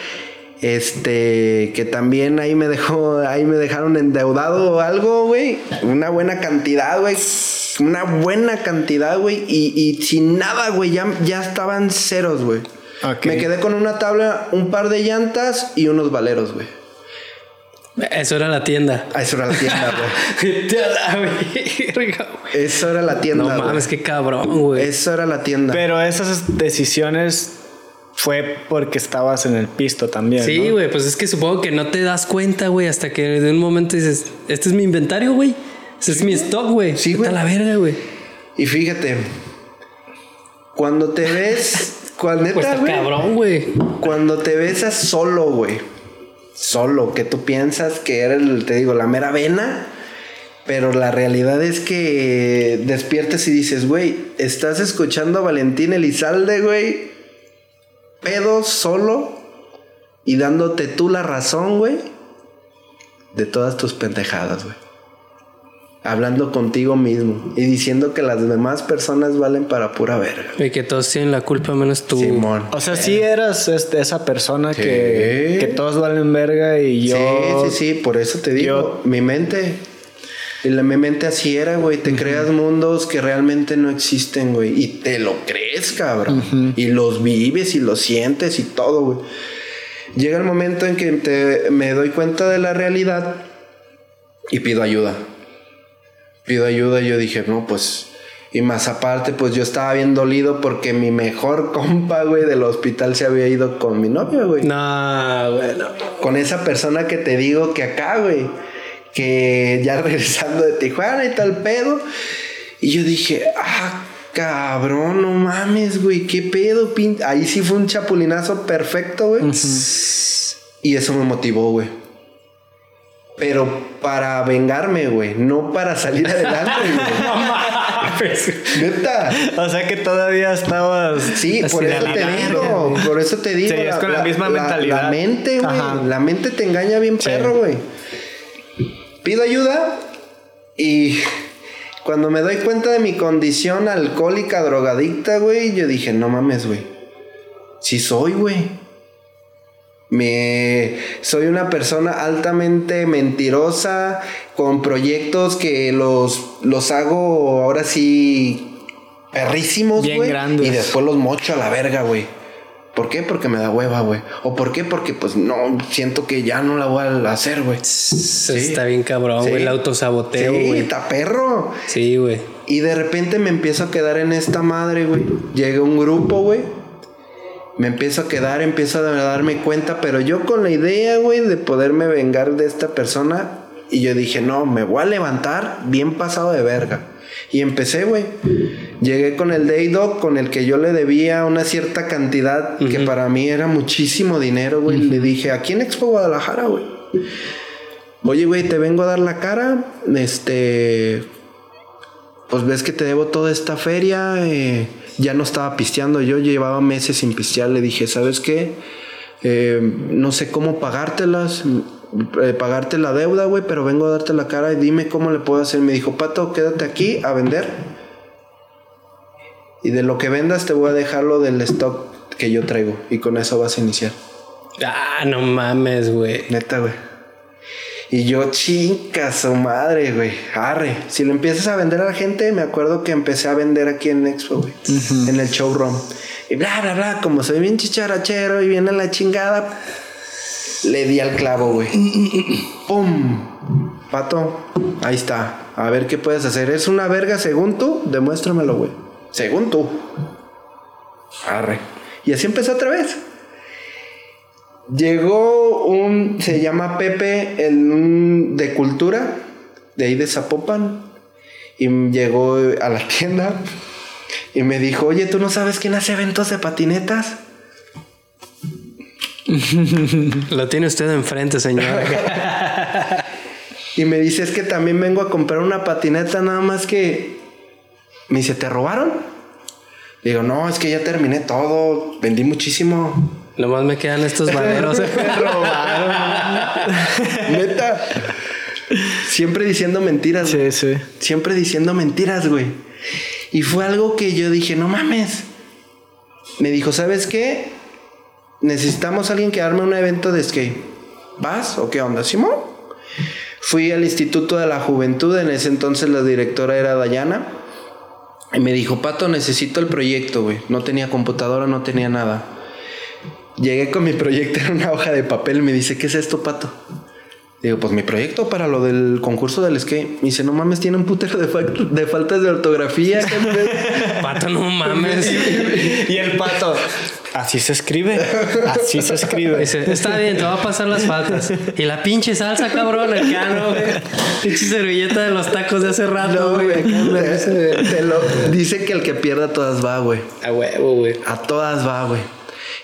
Este, que también ahí me dejó, ahí me dejaron endeudado o algo, güey. Una buena cantidad, güey. Una buena cantidad, güey. Y, y sin nada, güey. Ya, ya estaban ceros, güey. Ok. Me quedé con una tabla, un par de llantas y unos valeros, güey. Eso era la tienda. Ah, eso era la tienda, güey. *laughs* Eso era la tienda. No mames, qué cabrón, güey. Eso era la tienda. Pero esas decisiones fue porque estabas en el pisto también. Sí, ¿no? güey, pues es que supongo que no te das cuenta, güey, hasta que de un momento dices, este es mi inventario, güey. Este es mi stock, güey. Sí, güey. la verga, güey. Y fíjate, cuando te ves, *laughs* cuando Pues neta, está güey, cabrón, güey. cuando te ves a solo, güey, solo, que tú piensas que era el, te digo, la mera vena, pero la realidad es que despiertas y dices, güey, estás escuchando a Valentín Elizalde, güey, pedo solo y dándote tú la razón, güey, de todas tus pendejadas, güey. Hablando contigo mismo y diciendo que las demás personas valen para pura verga. Y que todos tienen la culpa menos tú. Simón. O sea, sí eras este, esa persona que, Sí. que todos valen verga y yo. Sí, sí, sí, por eso te digo, yo- mi mente. Y la, mi mente así era, güey. Te creas mundos que realmente no existen, güey. Y te lo crees, cabrón. Y los vives y los sientes y todo, güey. Llega el momento en que te- me doy cuenta de la realidad y pido ayuda. Pido ayuda y yo dije, no, pues... Y más aparte, pues yo estaba bien dolido porque mi mejor *laughs* compa, güey, del hospital se había ido con mi novia, güey No, güey, no. con esa persona que te digo que acá, güey, que ya *laughs* regresando de Tijuana y tal pedo. Y yo dije, ah, cabrón, no mames, güey, qué pedo, pin-". Ahí sí fue un chapulinazo perfecto, güey. Y eso me motivó, güey. Pero para vengarme, güey, no para salir adelante, güey. *laughs* Neta. O sea que todavía estabas. Sí, por eso te digo, por eso te digo. Seguías con la misma mentalidad. La mente, güey. La mente te engaña bien Sí. perro, güey. pido ayuda y cuando me doy cuenta de mi condición alcohólica, drogadicta, güey, yo dije, no mames, güey. Sí soy, güey. Me soy una persona altamente mentirosa con proyectos que los los hago ahora sí perrísimos, Bien güey, grandes. y después los mocho a la verga, güey. ¿Por qué? Porque me da hueva, güey. ¿O por qué? Porque pues no, siento que ya no la voy a hacer, güey. Está bien cabrón, Sí. güey. El autosaboteo, Sí, güey. está perro. Sí, güey. Y de repente me empiezo a quedar en esta madre, güey. Llega un grupo, güey. Me empiezo a quedar, empiezo a darme cuenta, pero yo con la idea, güey, de poderme vengar de esta persona. Y yo dije, no, me voy a levantar bien pasado de verga. Y empecé, güey. Llegué con el Day Dog, con el que yo le debía una cierta cantidad, que para mí era muchísimo dinero, güey. Le dije, aquí en Expo Guadalajara, güey. Oye, güey, te vengo a dar la cara. Este pues ves que te debo toda esta feria. eh, ya no estaba pisteando, yo llevaba meses sin pistear. Le dije, ¿sabes qué? Eh, no sé cómo pagártelas, eh, pagarte la deuda, güey, pero vengo a darte la cara y dime cómo le puedo hacer. Me dijo, Pato, quédate aquí a vender. Y de lo que vendas te voy a dejar lo del stock que yo traigo. Y con eso vas a iniciar. Ah, no mames, güey. Neta, güey. Y yo, chinga su madre, güey. Arre. Si lo empiezas a vender a la gente, me acuerdo que empecé a vender aquí en Expo, güey. En el showroom. Y bla, bla, bla. Como soy bien chicharachero y viene la chingada, le di al clavo, güey. *clears throat* ¡Pum! Pato, ahí está. A ver qué puedes hacer. ¿Es una verga según tú? Demuéstramelo, güey. Según tú. Arre. Y así empezó otra vez. Llegó un, se llama Pepe, el, un de cultura, de ahí de Zapopan, y llegó a la *laughs* tienda y me dijo, oye, ¿tú no sabes quién hace eventos de patinetas? *laughs* Lo tiene usted enfrente, señor. *laughs* Y me dice, es que también vengo a comprar una patineta, nada más que... Me dice, ¿te robaron? Le digo, no, es que ya terminé todo, vendí muchísimo. Nomás me quedan estos vaderos. *laughs* Neta. Siempre diciendo mentiras, güey. Sí, sí. Siempre diciendo mentiras, güey. Y fue algo que yo dije, no mames. Me dijo, ¿sabes qué? Necesitamos a alguien que arme un evento de skate. ¿Vas o qué onda, Simón? Fui al Instituto de la Juventud, en ese entonces la directora era Dayana. Y me dijo, Pato, necesito el proyecto, güey. No tenía computadora, no tenía nada. Llegué con mi proyecto en una hoja de papel y me dice, ¿qué es esto, Pato? Digo, pues mi proyecto para lo del concurso del skate. Me dice, no mames, tiene un putero de, fal- de faltas de ortografía. ¿qué *laughs* pedo?" Pato, no mames. Y el pato. Así se escribe. Así se escribe. Dice, está bien, te va a pasar las faltas. Y la pinche salsa, cabrón, acá, ¿no, güey? Pinche servilleta de los tacos de hace rato, No, güey. güey. te- te lo- dice que el que pierda a todas va, güey. A huevo, güey. A todas va, güey.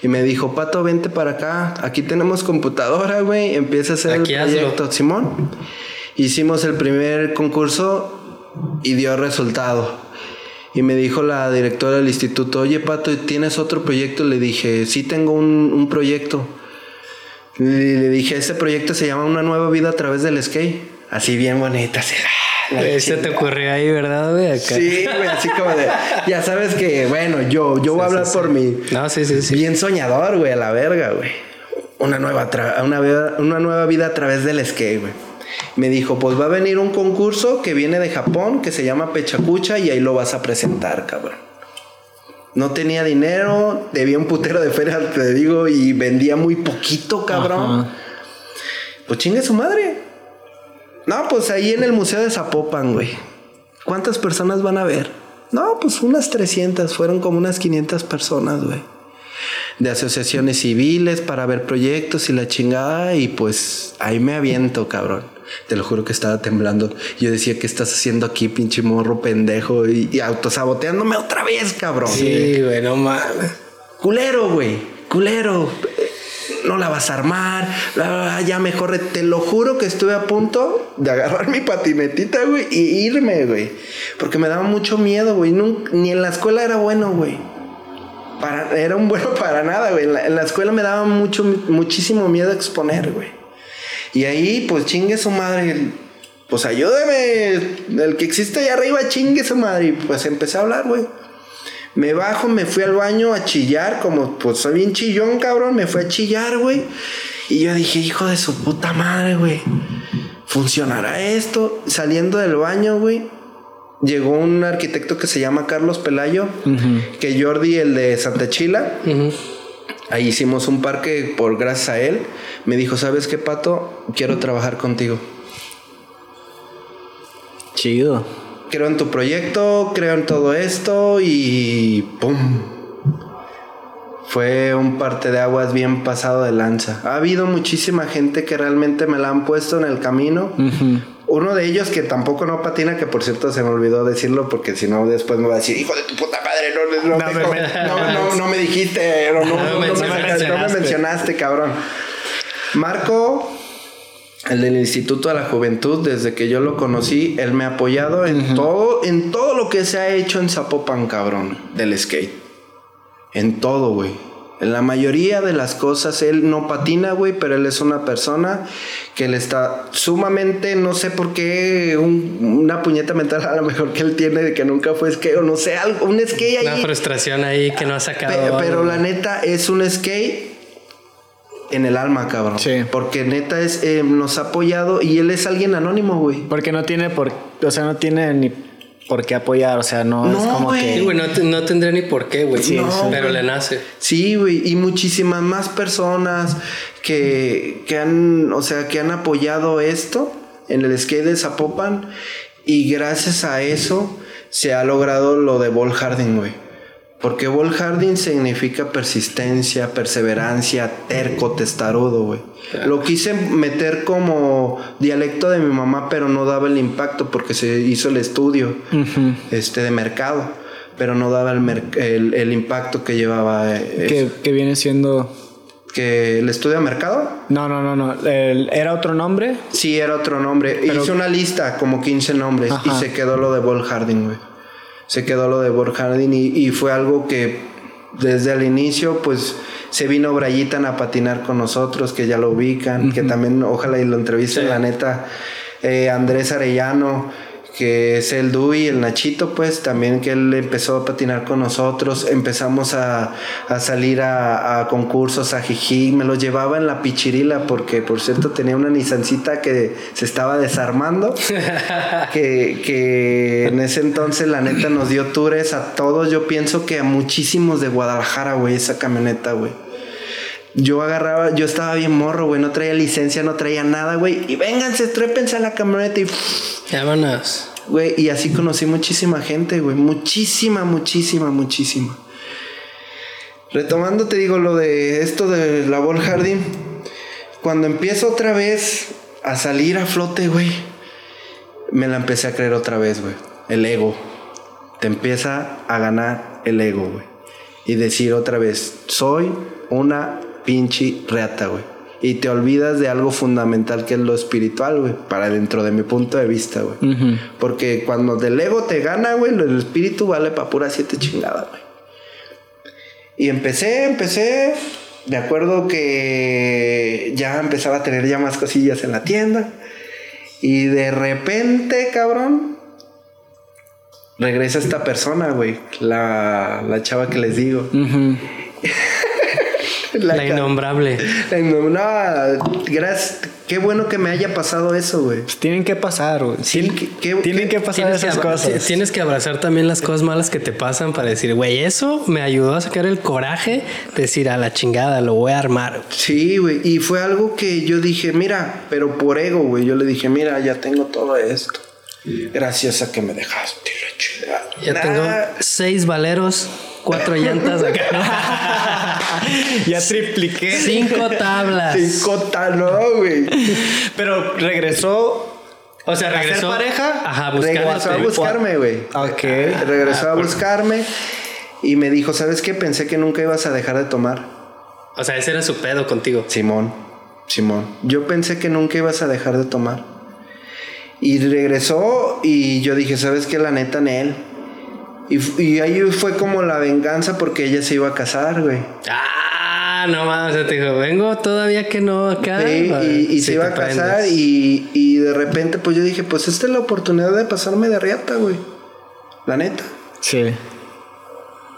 Y me dijo, Pato, vente para acá. Aquí tenemos computadora, güey. Empieza a hacer Aquí el hazlo. proyecto, Simón. Hicimos el primer concurso y dio resultado. Y me dijo la directora del instituto, oye, Pato, ¿tienes otro proyecto? Le dije, sí tengo un, un proyecto. Y le dije, este proyecto se llama Una nueva vida a través del skate. Así bien bonita, así. La Ese te ocurrió ahí, ¿verdad, güey? Acá. Sí, güey, así como de. Ya sabes que, bueno, yo, yo voy a hablar por mí. No, sí, sí, sí. Bien soñador, güey, a la verga, güey. Una nueva, una, vida, una nueva vida a través del skate, güey. Me dijo, pues va a venir un concurso que viene de Japón, que se llama Pechacucha, y ahí lo vas a presentar, cabrón. No tenía dinero, debía un putero de feria, te digo, y vendía muy poquito, cabrón. Ajá. Pues chingue su madre. No, pues ahí en el Museo de Zapopan, güey. ¿Cuántas personas van a ver? No, pues unas 300, fueron como unas 500 personas, güey. De asociaciones civiles para ver proyectos y la chingada. Y pues ahí me aviento, cabrón. Te lo juro que estaba temblando. Yo decía, ¿qué estás haciendo aquí, pinche morro pendejo? Y, y autosaboteándome otra vez, cabrón. Sí, güey, no mames. Culero, güey. Culero. No la vas a armar. bla, bla, bla, ya mejor. Te lo juro que estuve a punto de agarrar *laughs* mi patinetita, güey, y irme, güey. Porque me daba mucho miedo, güey. Ni en la escuela era bueno, güey. Para, era un bueno *laughs* para nada, güey. En la, escuela me daba mucho, muchísimo miedo exponer, güey. Y ahí, pues chingue su madre. pues ayúdeme, el que existe allá arriba, chingue su madre. Y pues empecé a hablar, güey. Me bajo, me fui al baño a chillar, como pues soy bien chillón, cabrón, me fui a chillar, güey. Y yo dije, hijo de su puta madre, güey. ¿Funcionará esto? Saliendo del baño, güey. Llegó un arquitecto que se llama Carlos Pelayo, que Jordi, el de Santa Chila. Ahí hicimos un parque por gracias a él. Me dijo, ¿sabes qué, Pato? Quiero trabajar contigo. Chido. Creo en tu proyecto, creo en todo esto y ¡pum! Fue un parte de aguas bien pasado de lanza. Ha habido muchísima gente que realmente me la han puesto en el camino. Uno de ellos que tampoco no patina, que por cierto se me olvidó decirlo porque si no después me va a decir, hijo de tu puta madre, no, no, No, me, me- no, me dijiste, no, me mencionaste, cabrón. Marco, el del Instituto de la Juventud, desde que yo lo conocí, él me ha apoyado en todo, en todo lo que se ha hecho en Zapopan, cabrón, del skate. En todo, güey. En la mayoría de las cosas él no patina, güey, pero él es una persona que le está sumamente, no sé por qué, un- una puñeta mental a lo mejor que él tiene de que nunca fue skate, o no sé, algo, un skate Una ahí. frustración ahí que no ha sacado. Pe- pero algo. la neta es un skate en el alma, cabrón. Sí. Porque neta es, eh, nos ha apoyado y él es alguien anónimo, güey. Porque no tiene por, o sea, no tiene ni por qué apoyar, o sea, no, es como. Sí, que güey, no, no tendría ni por qué, güey. Sí, No, sí. pero le nace. Sí, güey, y muchísimas más personas que, que han, o sea, que han apoyado esto en el skate de Zapopan y gracias a eso se ha logrado lo de Ball Harding, güey. Porque Ball Harding significa persistencia, perseverancia, terco, testarudo, güey. Lo quise meter como dialecto de mi mamá, pero no daba el impacto porque se hizo el estudio este, de mercado, pero no daba el, el, el impacto que llevaba eh, que, viene siendo que el estudio de mercado. No, no, no, no, era otro nombre. Sí, era otro nombre. Pero- Hice una lista, como 15 nombres, y se quedó lo de Ball Harding, güey. Se quedó lo de Harding y, y fue algo que desde el inicio, pues se vino Brayitan a patinar con nosotros, que ya lo ubican, que también ojalá y lo entrevisten, Sí. la neta. Eh, Andrés Arellano, que es el Dui, el Nachito, pues también que él empezó a patinar con nosotros. Empezamos a, a salir a, a concursos, a Jiji. Me lo llevaba en la pichirila porque, por cierto, tenía una Nissancita que se estaba desarmando. *laughs* que, que en ese entonces, la neta, nos dio tours a todos. Yo pienso que a muchísimos de Guadalajara, güey, esa camioneta, güey. Yo agarraba, yo estaba bien morro, güey, no traía licencia, no traía nada, güey. Y vénganse, trépense a la camioneta y Vámonos. Güey, y así conocí muchísima gente, güey. Muchísima, muchísima, muchísima. Retomando, te digo, lo de esto de la Ball Harding. Cuando empiezo otra vez a salir a flote, güey, me la empecé a creer otra vez, güey. El ego. Te empieza a ganar el ego, güey. Y decir otra vez, soy una pinche reata, güey. Y te olvidas de algo fundamental que es lo espiritual, güey. Para dentro de mi punto de vista, güey. Porque cuando del ego te gana, güey, el espíritu vale para pura siete chingadas, güey. Y empecé, empecé. De acuerdo que ya empezaba a tener ya más cosillas en la tienda. Y de repente, cabrón, regresa esta persona, güey. La, la chava que les digo. *laughs* *laughs* La, innombrable. La innom- No, gracias. Qué bueno que me haya pasado eso, güey. Pues tienen que pasar, güey. Sí, Tien- que- que- tienen que- que pasar que, esas cosas. tienes que abrazar también las cosas malas que te pasan para decir, güey, eso me ayudó a sacar el coraje de decir a la chingada, lo voy a armar. Sí, güey. Y fue algo que yo dije, mira, pero por ego, güey. Yo le dije, mira, ya tengo todo esto. Gracias a que me dejaste la chingada. Ya Nah. tengo seis valeros, cuatro llantas acá. *laughs* *laughs* ya tripliqué. Cinco tablas. Cinco tal, no, güey. Pero regresó. O sea, ¿A ser regresó. pareja? Ajá, Regresó a buscarte. buscarme, güey. Ok. Regresó a buscarme y me dijo, ¿sabes qué? Pensé que nunca ibas a dejar de tomar. O sea, ese era su pedo contigo. Simón, Simón. Yo pensé que nunca ibas a dejar de tomar. Y regresó y yo dije, ¿sabes qué? La neta en él. Y, y ahí fue como la venganza porque ella se iba a casar, güey. Ah, no mames, o sea, te dijo, vengo todavía que no acá. Sí, y, y se iba a casar y, y de repente pues yo dije, pues esta es la oportunidad de pasarme de riata, güey. La neta. Sí.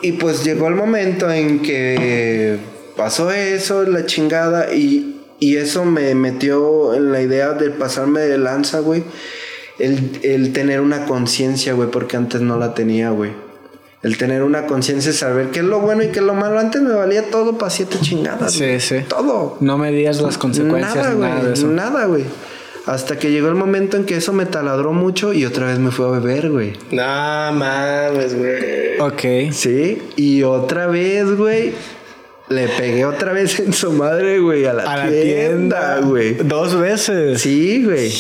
Y pues llegó el momento en que pasó eso, la chingada, y, y eso me metió en la idea de pasarme de lanza, güey. El, el tener una conciencia, güey, porque antes no la tenía, güey. El tener una conciencia, saber qué es lo bueno y qué es lo malo. Antes me valía todo para siete chingadas. Sí, güey. sí. Todo. No medías las consecuencias Nada, güey. nada de eso. Nada, güey. Hasta que llegó el momento en que eso me taladró mucho y otra vez me fui a beber, güey. No mames, güey. Ok. Sí, y otra vez, güey, le pegué otra vez *laughs* en su madre, güey, a la, A la tienda, tienda, güey. Dos veces. Sí, güey.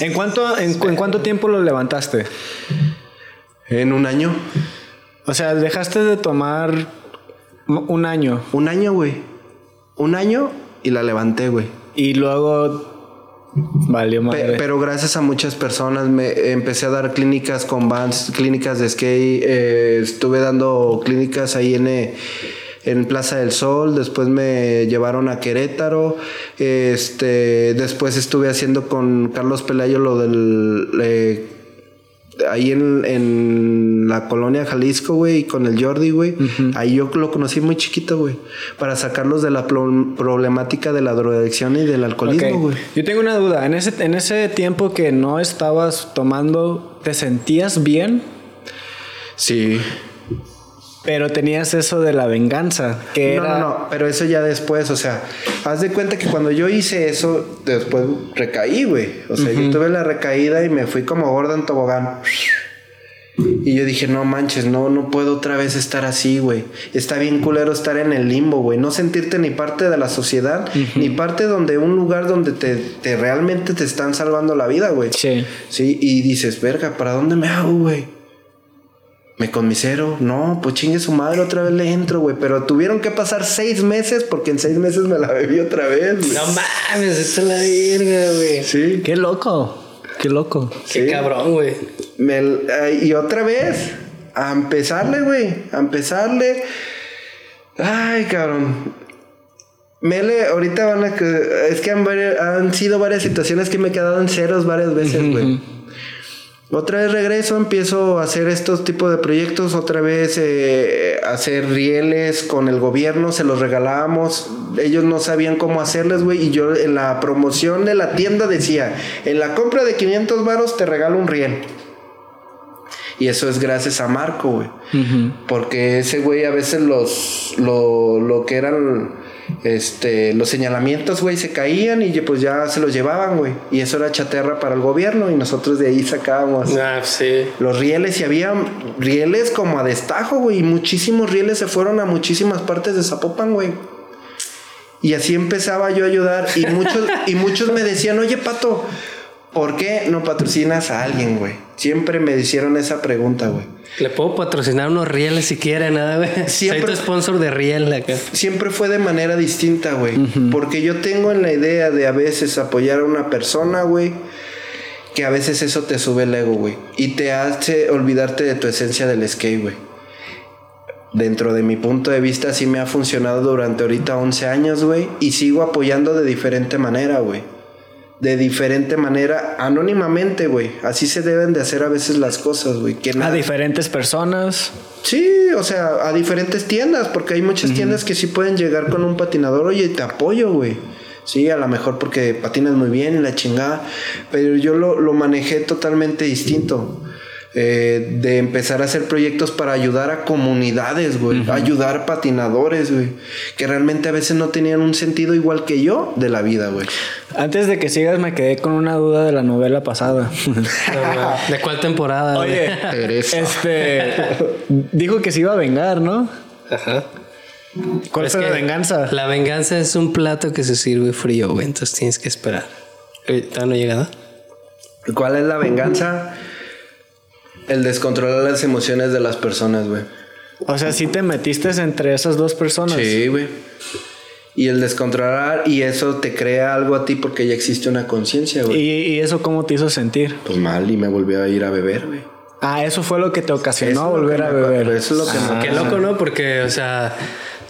¿En cuánto, en, en cuánto tiempo lo levantaste? En un año. O sea, dejaste de tomar un año Un año, güey. Un año y la levanté, güey. y luego valió Pe- madre. pero gracias a muchas personas me empecé a dar clínicas con bands, clínicas de skate, eh, estuve dando clínicas ahí en, eh, en Plaza del Sol, después me llevaron a Querétaro, este, después estuve haciendo con Carlos Pelayo lo del eh, ahí en, en la colonia Jalisco, güey, y con el Jordi, güey. Ahí yo lo conocí muy chiquito, güey, para sacarlos de la pro- problemática de la drogadicción y del alcoholismo, güey. Yo tengo una duda. En ese, en ese tiempo que no estabas tomando, ¿te sentías bien? Sí. Pero tenías eso de la venganza, que No, era... no, no, pero eso ya después, o sea, haz de cuenta que cuando yo hice eso, después recaí, güey. O sea, yo tuve la recaída y me fui como gorda en tobogán. Y yo dije, no manches, no, no puedo otra vez estar así, güey. Está bien culero estar en el limbo, güey. No sentirte ni parte de la sociedad, ni parte donde un lugar donde te, te realmente te están salvando la vida, güey. Sí. Sí, y dices, verga, ¿para dónde me hago, güey? Me conmisero, no, pues chingue su madre, otra vez le entro, güey. Pero tuvieron que pasar seis meses porque en seis meses me la bebí otra vez, güey. No mames, esta es la verga, güey. Sí. Qué loco. Qué loco. Qué cabrón, güey. Me- eh, y otra vez, a empezarle, güey. A empezarle. Ay, cabrón. Mele, ahorita van a que. Es que han sido varias situaciones que me he quedado en ceros varias veces, güey. Otra vez regreso, empiezo a hacer estos tipos de proyectos, otra vez eh, hacer rieles con el gobierno, se los regalábamos, ellos no sabían cómo hacerles, güey, y yo en la promoción de la tienda decía, en la compra de 500 varos te regalo un riel. Y eso es gracias a Marco, güey. Porque ese güey a veces los, lo, lo que eran, este, los señalamientos, güey, se caían y pues ya se los llevaban, güey. Y eso era chaterra para el gobierno y nosotros de ahí sacábamos Ah, sí. los rieles y había rieles como a destajo, güey. Y muchísimos rieles se fueron a muchísimas partes de Zapopan, güey. Y así empezaba yo a ayudar. Y muchos, y muchos me decían, oye, Pato, ¿por qué no patrocinas a alguien, güey? Siempre me hicieron esa pregunta, güey. Le puedo patrocinar unos rieles si quiere, nada, güey. *laughs* Siempre- Soy tu sponsor de riel acá. Siempre fue de manera distinta, güey. Porque yo tengo en la idea de a veces apoyar a una persona, güey. Que a veces eso te sube el ego, güey. Y te hace olvidarte de tu esencia del skate, güey. Dentro de mi punto de vista, sí me ha funcionado durante ahorita 11 años, güey. Y sigo apoyando de diferente manera, güey. De diferente manera, anónimamente, güey. Así se deben de hacer a veces las cosas, güey. Que A diferentes personas. Sí, o sea, a diferentes tiendas, porque hay muchas tiendas que sí pueden llegar con un patinador, oye, te apoyo, güey. Sí, a lo mejor porque patinas muy bien y la chingada, pero yo lo, lo manejé totalmente distinto. Eh, de empezar a hacer proyectos para ayudar a comunidades, güey. Ayudar patinadores, güey. Que realmente a veces no tenían un sentido igual que yo de la vida, güey. Antes de que sigas, me quedé con una duda de la novela pasada. *laughs* ¿De cuál temporada, güey? Oye, este. *laughs* Dijo que se iba a vengar, ¿no? Ajá. ¿Cuál Es la venganza? La venganza es un plato que se sirve frío, güey. Entonces tienes que esperar. Eh, ¿Todavía no ha llegado? ¿Cuál es la venganza? El descontrolar las emociones de las personas, güey. O sea, sí te metiste entre esas dos personas. Sí, güey. Y el descontrolar, y eso te crea algo a ti porque ya existe una conciencia, güey. ¿Y, y eso cómo te hizo sentir? Pues mal, y me volvió a ir a beber, güey. Ah, eso fue lo que te ocasionó volver a me- beber. eso es lo que me- Ah. Qué loco, ¿no? Porque, o sea,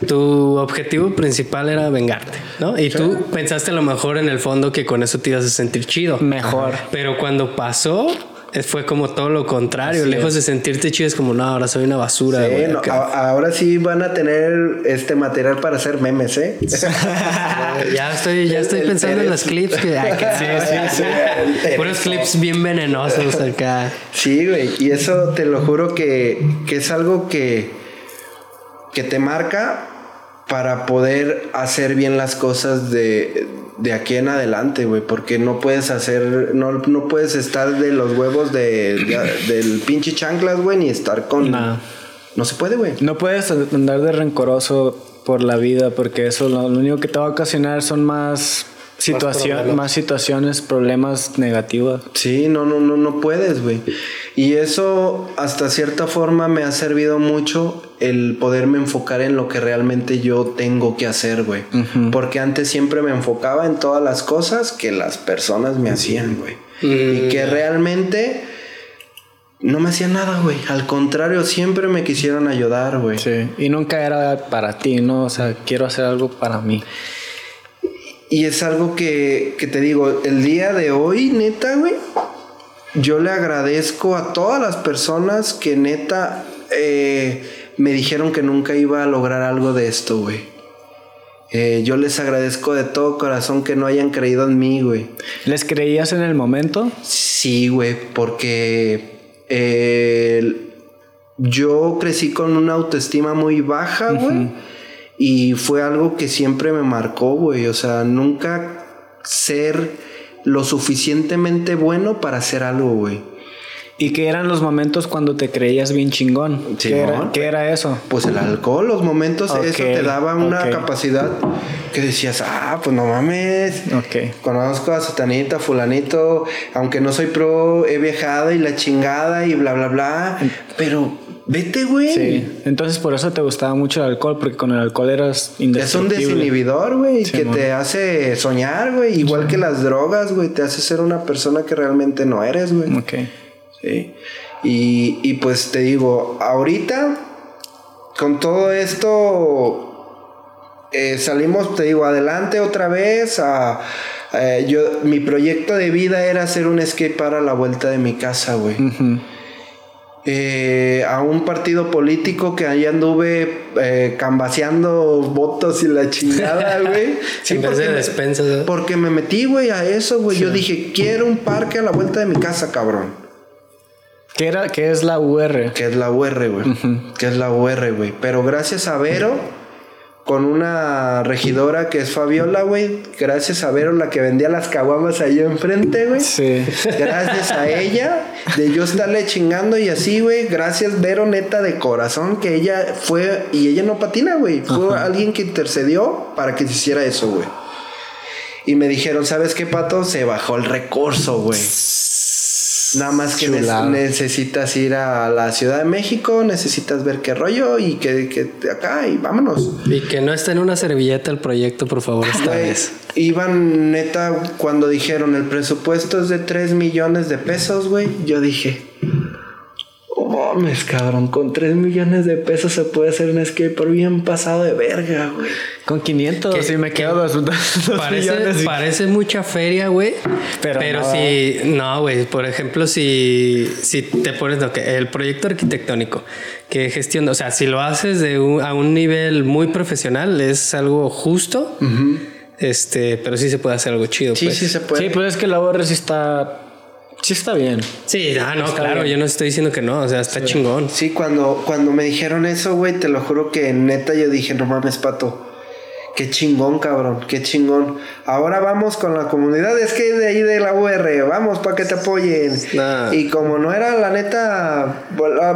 tu objetivo principal era vengarte, ¿no? Y tú pensaste a lo mejor en el fondo que con eso te ibas a sentir chido. Mejor. Pero cuando pasó, fue como todo lo contrario. Lejos de sentirte chido, es como, no, ahora soy una basura. Sí, güey, no, acá. a- ahora sí van a tener este material para hacer memes, ¿eh? *laughs* ya estoy, ya estoy El pensando en los clips que acá. Sí, sí, sí. Puros clips bien venenosos acá. Sí, güey. Y eso te lo juro que, que es algo que, que te marca para poder hacer bien las cosas de, de aquí en adelante, güey. Porque no puedes hacer, no, no puedes estar de los huevos de, de- del pinche chanclas, güey, ni estar con... No. No se puede, güey. No puedes andar de rencoroso por la vida porque eso lo, lo único que te va a ocasionar son más situaciones, problemas. más situaciones, problemas negativos. Sí, no, no, no, no puedes, güey. Y eso hasta cierta forma me ha servido mucho el poderme enfocar en lo que realmente yo tengo que hacer, güey. Porque antes siempre me enfocaba en todas las cosas que las personas me hacían, güey. Y que realmente no me hacían nada, güey. Al contrario, siempre me quisieron ayudar, güey. Sí. Y nunca era para ti, ¿no? O sea, quiero hacer algo para mí. Y es algo que, que te digo, el día de hoy, neta, güey, yo le agradezco a todas las personas que neta eh, me dijeron que nunca iba a lograr algo de esto, güey. Eh, yo les agradezco de todo corazón que no hayan creído en mí, güey. ¿Les creías en el momento? Sí, güey, porque eh, yo crecí con una autoestima muy baja, güey. Y fue algo que siempre me marcó, güey. O sea, nunca ser lo suficientemente bueno para hacer algo, güey. ¿Y qué eran los momentos cuando te creías bien chingón? ¿Qué, era, Simón. qué era eso? Pues el alcohol, los momentos, eso te daba una capacidad que decías, ah, pues no mames. Ok. Conozco a Satanita, Fulanito, aunque no soy pro, he viajado y la chingada y bla, bla, bla. Pero vete, güey. Sí. Entonces por eso te gustaba mucho el alcohol, porque con el alcohol eras Es un desinhibidor, güey, Sí, que te hace soñar, güey. Igual que las drogas, güey, te hace ser una persona que realmente no eres, güey. Ok. Sí. Y, y pues te digo, ahorita, con todo esto, eh, salimos, te digo, adelante otra vez. A, eh, yo, mi proyecto de vida era hacer un skate para la vuelta de mi casa, güey. Eh, a un partido político que ahí anduve eh, cambaseando votos y la chingada, *laughs* güey. En vez de despensas, porque me metí, güey, a eso, güey. Yo dije, quiero un parque a la vuelta de mi casa, cabrón. ¿Qué, era, ¿Qué es la UR? Que es la UR, güey. Que es la UR, güey. Pero gracias a Vero, con una regidora que es Fabiola, güey. Gracias a Vero, la que vendía las caguamas ahí enfrente, güey. Sí. *laughs* Gracias a ella, de yo estarle chingando y así, güey. Gracias, Vero, neta, de corazón, que ella fue, y ella no patina, güey. Fue alguien que intercedió para que se hiciera eso, güey. Y me dijeron, ¿sabes qué, pato? Se bajó el recurso, güey. Nada más que necesitas ir a la Ciudad de México, necesitas ver qué rollo y que, que acá y vámonos. Y que no esté en una servilleta el proyecto, por favor, esta Güey, vez. iban neta cuando dijeron el presupuesto es de 3 millones de pesos, güey. Yo dije, mames, cabrón, con 3 millones de pesos se puede hacer un skateboard bien pasado de verga, güey. Con 500 Que- sí me que quedo dos, dos- Parece, millones y- parece *laughs* mucha feria, güey. Pero Pero, no. si, no, güey. Por ejemplo, si, si te pones lo que el proyecto arquitectónico que gestiona, o sea, si lo haces de un- a un nivel muy profesional, es algo justo. Este, pero sí se puede hacer algo chido. Sí, pues. sí se puede. Sí, pues es que la UR sí está... Sí está bien. Sí, ah, no, Está claro, bien. yo no estoy diciendo que no, o sea, está chingón. Sí, cuando, cuando me dijeron eso, güey, te lo juro que neta yo dije, no mames, pato. Qué chingón, cabrón, qué chingón. Ahora vamos con la comunidad, es que de ahí de la UR, vamos para que te apoyen. Nah. Y como no era la neta,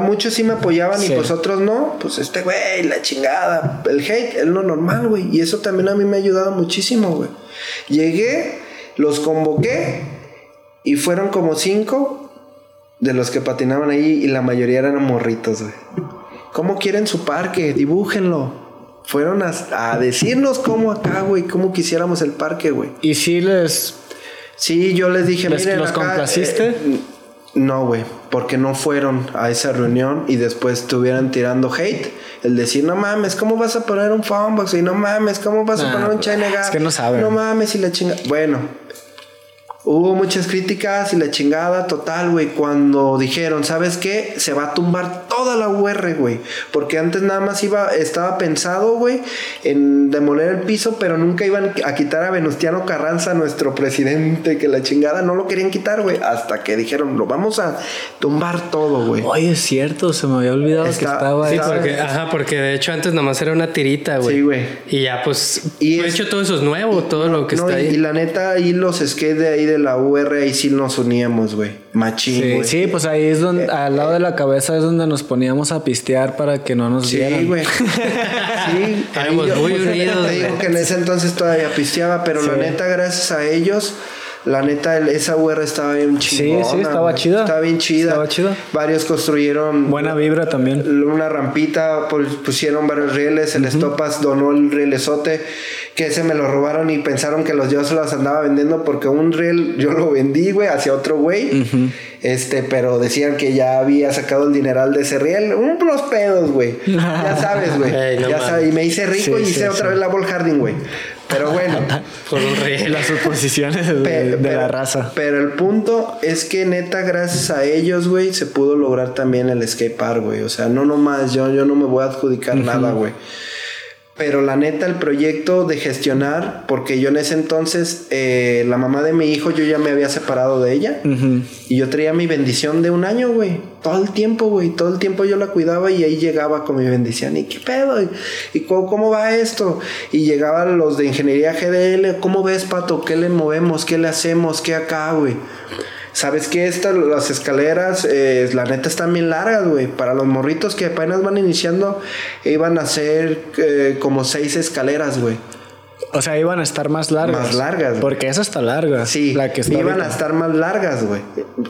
muchos sí me apoyaban Sí. y pues otros no, pues este güey, la chingada, el hate es lo normal, güey. Y eso también a mí me ha ayudado muchísimo, güey. Llegué, los convoqué y fueron como cinco de los que patinaban ahí y la mayoría eran morritos, güey. ¿Cómo quieren su parque? Dibújenlo. Fueron a, a decirnos cómo acá, güey, cómo quisiéramos el parque, güey. Y sí les... Sí, yo les dije, ¿Les- miren los acá, complaciste? eh, No, güey, porque no fueron a esa reunión y después estuvieran tirando hate. El decir, no mames, ¿cómo vas a poner un Funbox? Y no mames, ¿cómo vas a Nah, poner un China es que no saben. No mames, y la chinga. Bueno, hubo muchas críticas y la chingada total, güey. Cuando dijeron, ¿sabes qué? Se va a tumbar toda la UR, güey. Porque antes nada más iba, estaba pensado, güey, en demoler el piso, pero nunca iban a quitar a Venustiano Carranza, nuestro presidente, que la chingada no lo querían quitar, güey. Hasta que dijeron, lo vamos a tumbar todo, güey. Oye, es cierto, se me había olvidado que Está- estaba Sí, porque, ajá, porque de hecho antes nomás era una tirita, güey. Sí, güey. Y ya, pues, Y de es- hecho todo eso es nuevo, todo lo que No, está y, ahí. y la neta, ahí los skates de ahí de la UR, ahí sí nos uníamos, güey. Machín, Sí, güey. sí, pues ahí es donde, al lado de la cabeza es donde nos poníamos a pistear para que no nos Sí, vieran. güey. *laughs* Sí, Éramos muy pues, unidos, Te digo que en ese entonces todavía pisteaba, pero la Sí. neta, gracias a ellos, la neta, esa UR estaba bien chingona. sí, estaba güey. chida. Estaba bien chida. Estaba chida. Varios construyeron Buena vibra también. una rampita, pues, pusieron varios rieles, el Estopas donó el rielesote, que ese me lo robaron y pensaron que los yo se los andaba vendiendo porque un riel yo lo vendí, güey, hacia otro güey. Este, pero decían que ya había sacado el dineral de ese riel. Unos pedos, güey. *laughs* Ya sabes, güey. No ya sabes. Y me hice rico Sí, y hice sí, otra sí. vez la ball harding, güey. Pero *laughs* bueno. Por un riel. Las suposiciones de, Pe- de pero, la raza. Pero el punto es que neta, gracias a ellos, güey, se pudo lograr también el skate park, güey. O sea, no nomás yo, yo no me voy a adjudicar nada, güey. Pero la neta, el proyecto de gestionar, porque yo en ese entonces, eh, la mamá de mi hijo, yo ya me había separado de ella. Y yo traía mi bendición de un año, güey. Todo el tiempo, güey. Todo el tiempo yo la cuidaba y ahí llegaba con mi bendición. ¿Y qué pedo? ¿Y, y cómo, cómo va esto? Y llegaban los de ingeniería GDL. ¿Cómo ves, pato? ¿Qué le movemos? ¿Qué le hacemos? ¿Qué acá, güey? ¿Sabes qué? Estas, las escaleras, eh, la neta, están bien largas, güey. Para los morritos que apenas van iniciando, iban a ser eh, como seis escaleras, güey. O sea, iban a estar más largas. Más largas, güey. Porque esa está larga. Sí, La que está iban ahorita. a estar más largas, güey.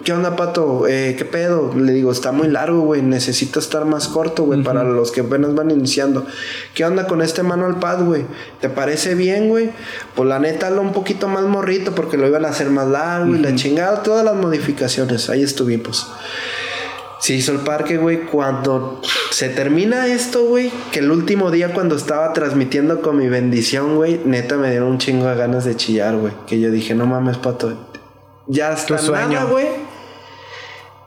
¿Qué onda, pato? Eh, ¿Qué pedo? Le digo, está muy largo, güey. Necesito estar más corto, güey, para los que apenas van iniciando. ¿Qué onda con este manual pad, güey? ¿Te parece bien, güey? Pues la neta, lo un poquito más morrito porque lo iban a hacer más largo y la chingada, todas las modificaciones. Ahí estuvimos. Se hizo el parque, güey. Cuando se termina esto, güey, que el último día cuando estaba transmitiendo con mi bendición, güey, neta me dieron un chingo de ganas de chillar, güey. Que yo dije, no mames, pato. Ya está Tu sueño. nada, güey.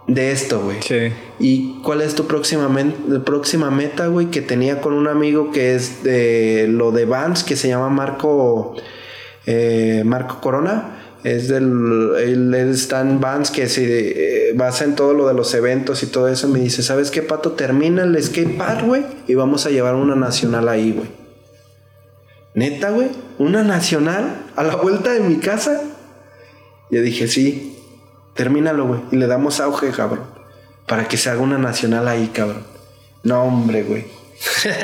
De esto, güey. Sí. ¿Y cuál es tu próxima meta, güey? Que tenía con un amigo que es de lo de Vans, que se llama Marco, eh, Marco Corona. Es del, él, él está en Vans, que se eh, basa en todo lo de los eventos y todo eso. Me dice, ¿sabes qué, Pato? Termina el skate park, güey, y vamos a llevar una nacional ahí, güey. Neta, güey, una nacional a la vuelta de mi casa. Yo dije, sí, termínalo, güey. Y le damos auge, cabrón. Para que se haga una nacional ahí, cabrón. No, hombre, güey.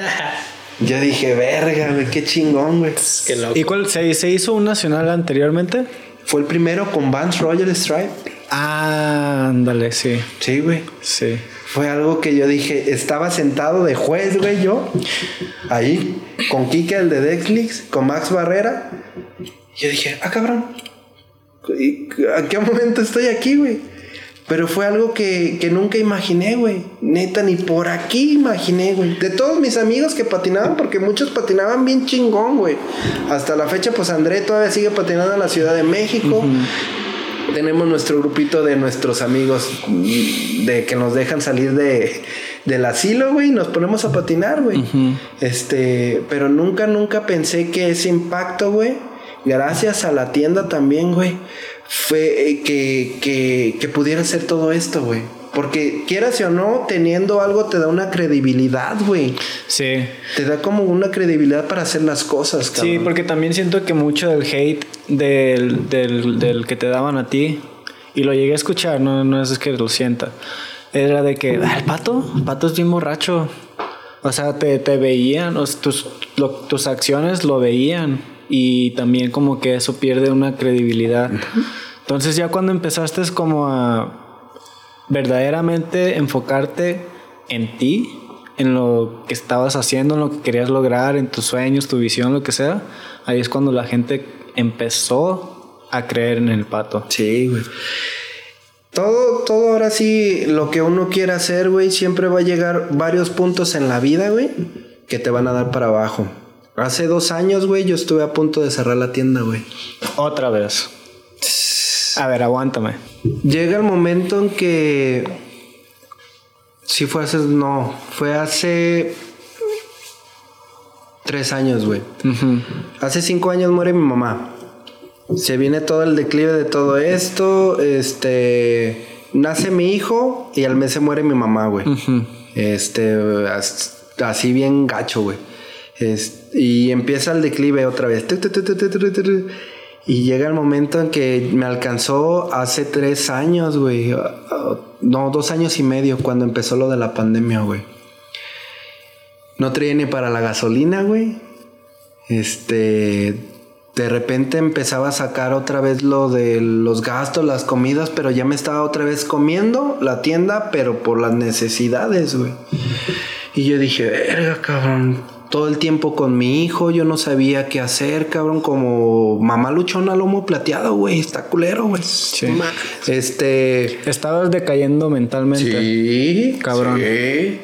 *laughs* Yo dije, verga, güey, qué chingón, güey. Qué loco. ¿Y cuál se, se hizo un nacional anteriormente? Fue el primero con Vance Royal Stripe. Ah, ándale, sí. Sí, güey. Sí. Fue algo que yo dije, estaba sentado de juez, güey, yo. Ahí, con Kike, el de Dexlix, con Max Barrera. Yo dije, ah, cabrón. ¿y ¿A qué momento estoy aquí, güey? Pero fue algo que, que nunca imaginé, güey. Neta, ni por aquí imaginé, güey. De todos mis amigos que patinaban, porque muchos patinaban bien chingón, güey. Hasta la fecha, pues André todavía sigue patinando en la Ciudad de México. Tenemos nuestro grupito de nuestros amigos de que nos dejan salir de, del asilo, güey, y nos ponemos a patinar, güey. Este, pero nunca, nunca pensé que ese impacto, güey, gracias a la tienda también, güey, fue eh, que, que, que pudiera hacer todo esto, güey. Porque quieras o no, teniendo algo te da una credibilidad, güey. Sí. Te da como una credibilidad para hacer las cosas, cabrón. Sí, porque también siento que mucho del hate del, del, del que te daban a ti, y lo llegué a escuchar, no, no es que lo sienta, era de que, "Ah, el pato, el pato es bien borracho. O sea, te, te veían, o sea, tus, lo- tus acciones lo veían, y también como que eso pierde una credibilidad. Entonces ya cuando empezaste es como a verdaderamente enfocarte en ti, en lo que estabas haciendo, en lo que querías lograr, en tus sueños, tu visión, lo que sea, ahí es cuando la gente empezó a creer en el pato. Sí, güey. Todo, todo ahora sí, lo que uno quiera hacer, güey, siempre va a llegar varios puntos en la vida, güey, que te van a dar para abajo. Hace dos años, güey, yo estuve a punto de cerrar la tienda, güey. Otra vez. A ver, aguántame. Llega el momento en que. Sí, fue hace. No, fue hace. Tres años, güey. Hace cinco años muere mi mamá. Se viene todo el declive de todo esto. Este. Nace mi hijo y al mes se muere mi mamá, güey. Este. as- Así bien gacho, güey. Es- y empieza el declive otra vez. Y llega el momento en que me alcanzó hace tres años, güey. No, dos años y medio cuando empezó lo de la pandemia, güey. No traía ni para la gasolina, güey. Este. De repente empezaba a sacar otra vez lo de los gastos, las comidas, pero ya me estaba otra vez comiendo la tienda, pero por las necesidades, güey. Y yo dije, verga, cabrón. Todo el tiempo con mi hijo, yo no sabía qué hacer, cabrón. Como mamá luchona lomo plateado, güey. Está culero, güey. Sí. Este. Estabas decayendo mentalmente. Sí, Cabrón. sí.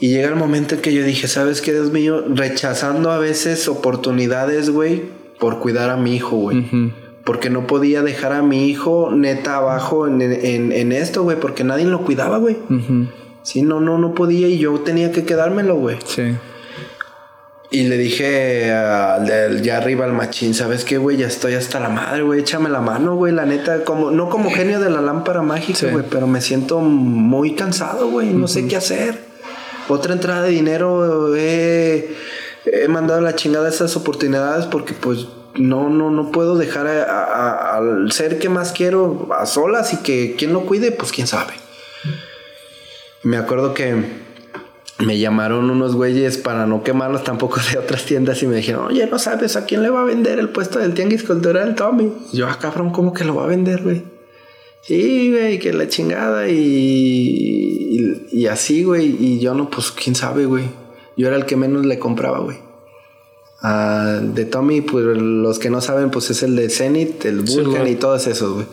Y llega el momento en que yo dije, ¿sabes qué, Dios mío? Rechazando a veces oportunidades, güey, por cuidar a mi hijo, güey. Porque no podía dejar a mi hijo neta abajo en, en- en esto, güey, porque nadie lo cuidaba, güey. Ujú. Sí, no, no, no podía y yo tenía que quedármelo, güey. Sí. Y le dije al del ya arriba al machín, ¿sabes qué, güey? Ya estoy hasta la madre, güey. Échame la mano, güey. La neta, como, no como genio de la lámpara mágica, Sí. güey, pero me siento muy cansado, güey. No sé qué hacer. Otra entrada de dinero, he, he mandado a la chingada esas oportunidades porque, pues, no, no, no puedo dejar a- a- a- al ser que más quiero a solas y que quien lo cuide, pues quién sabe. Me acuerdo que me llamaron unos güeyes para no quemarlos tampoco de otras tiendas y me dijeron, oye, ¿no sabes a quién le va a vender el puesto del Tianguis Cultural Tommy? Yo, ah, cabrón, ¿cómo que lo va a vender, güey? Sí, güey, que la chingada y, y, y así, güey. Y yo no, pues, quién sabe, güey. Yo era el que menos le compraba, güey. Ah, de Tommy, pues los que no saben, pues es el de Zenith, el Vulcan y todos esos, güey.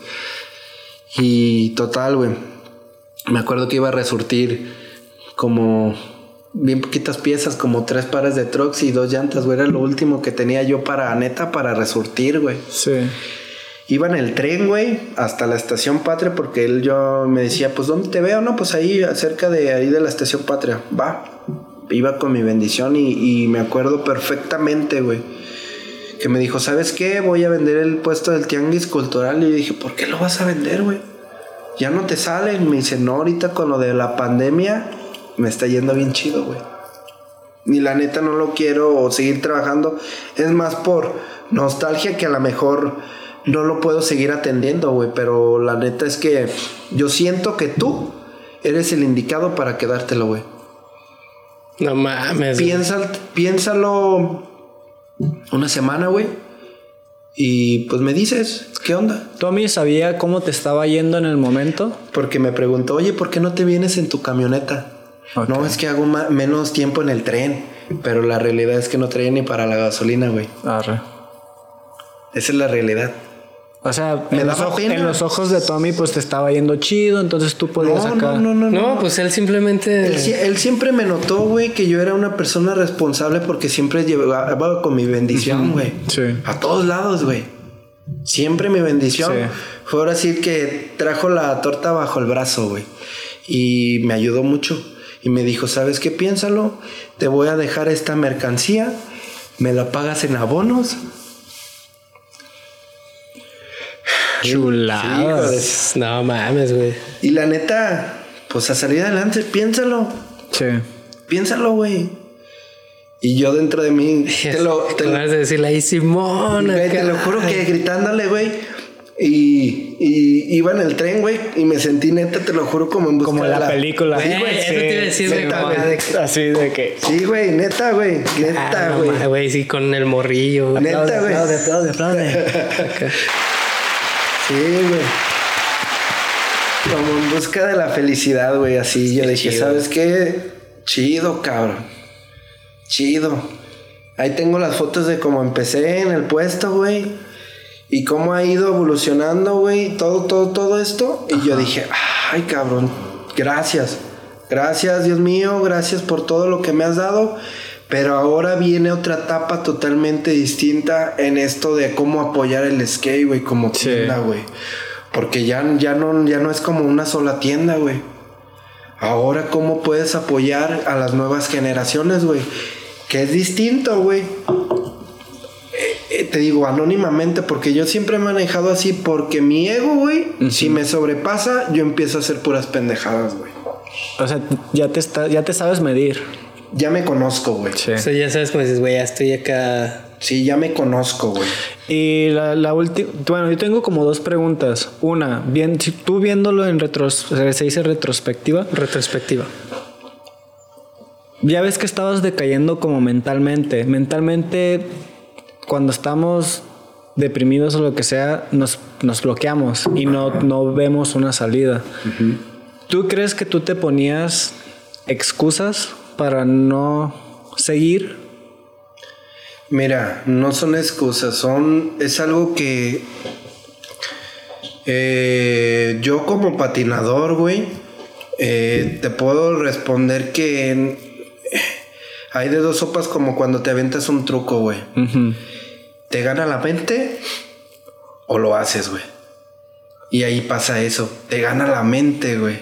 Y total, güey. Me acuerdo que iba a resurtir como bien poquitas piezas, como tres pares de trucks y dos llantas, güey. Era lo último que tenía yo para neta para resurtir, güey. Sí. Iba en el tren, güey, hasta la estación Patria, porque él yo me decía, pues ¿dónde te veo? No, pues ahí, cerca de ahí de la estación Patria. Va. Iba con mi bendición y, y me acuerdo perfectamente, güey. Que me dijo, ¿sabes qué? Voy a vender el puesto del tianguis cultural. Y dije, ¿por qué lo vas a vender, güey? Ya no te sale. Me dice, no, ahorita con lo de la pandemia me está yendo bien chido, güey. Ni la neta no lo quiero seguir trabajando. Es más por nostalgia que a lo mejor no lo puedo seguir atendiendo, güey. Pero la neta es que yo siento que tú eres el indicado para quedártelo, güey. No mames. Piensa, piénsalo una semana, güey. Y pues me dices, ¿qué onda? Tommy sabía cómo te estaba yendo en el momento. Porque me preguntó, oye, ¿por qué no te vienes en tu camioneta? No, es que hago menos tiempo en el tren. Pero la realidad es que no traía ni para la gasolina, güey. Arre. Esa es la realidad. O sea, en los, daba oj- pena. en los ojos de Tommy, pues te estaba yendo chido, entonces tú podías No, sacar. no, no, no, No, no. pues él simplemente. Él siempre me notó, güey, que yo era una persona responsable porque siempre llevaba con mi bendición, güey. Sí. A todos lados, güey. Siempre mi bendición. Sí. Fue ahora sí que trajo la torta bajo el brazo, güey. Y me ayudó mucho. Y me dijo, ¿sabes qué? Piénsalo. Te voy a dejar esta mercancía. Me la pagas en abonos. Chulada. Hijo de- No mames, güey. Y la neta, pues a salir adelante, piénsalo. Sí. Piénsalo, güey. Y yo dentro de mí, te lo, te lo- decirle ahí, Simón. te lo juro que gritándole, güey. Y, y iba en el tren, güey, y me sentí neta, te lo juro, como en busca Como de la, película. Güey, eso te iba a decir, neta, de- Así de que. Sí, güey, neta, güey, Ah, neta, no güey. güey, sí, con el morrillo. güey. Neta, güey. aplaude, aplaude. *laughs* Sí, güey. Como en busca de la felicidad, güey, así. Yo Qué dije, chido. ¿sabes qué? Chido, cabrón. Chido. Ahí tengo las fotos de cómo empecé en el puesto, güey. Y cómo ha ido evolucionando, güey, todo, todo, todo esto. Y yo dije, ay, cabrón, gracias. Gracias, Dios mío, gracias por todo lo que me has dado. Pero ahora viene otra etapa totalmente distinta en esto de cómo apoyar el skate, güey, como tienda, güey. Porque ya, ya, no, ya no es como una sola tienda, güey. Ahora, ¿cómo puedes apoyar a las nuevas generaciones, güey? Que es distinto, güey. Te digo anónimamente porque yo siempre he manejado así porque mi ego, güey, si me sobrepasa, yo empiezo a hacer puras pendejadas, güey. O sea, ya te, está, ya te sabes medir. Ya me conozco, güey. Sí. O sea, ya sabes dices, güey, ya estoy acá. Sí, ya me conozco, güey. Y la, la última, bueno, yo tengo como dos preguntas. Una, bien, si tú viéndolo en retros, se dice retrospectiva, Retrospectiva. ya ves que estabas decayendo como mentalmente. Mentalmente, cuando estamos deprimidos o lo que sea, nos, nos bloqueamos y no, no vemos una salida. ¿Tú crees que tú te ponías excusas para no seguir? Mira, no son excusas, son. Es algo que. eh, yo como patinador, güey, eh, te puedo responder que en- hay de dos sopas como cuando te aventas un truco, güey. Ujú. Te gana la mente o lo haces, güey. Y ahí pasa eso, te gana la mente, güey.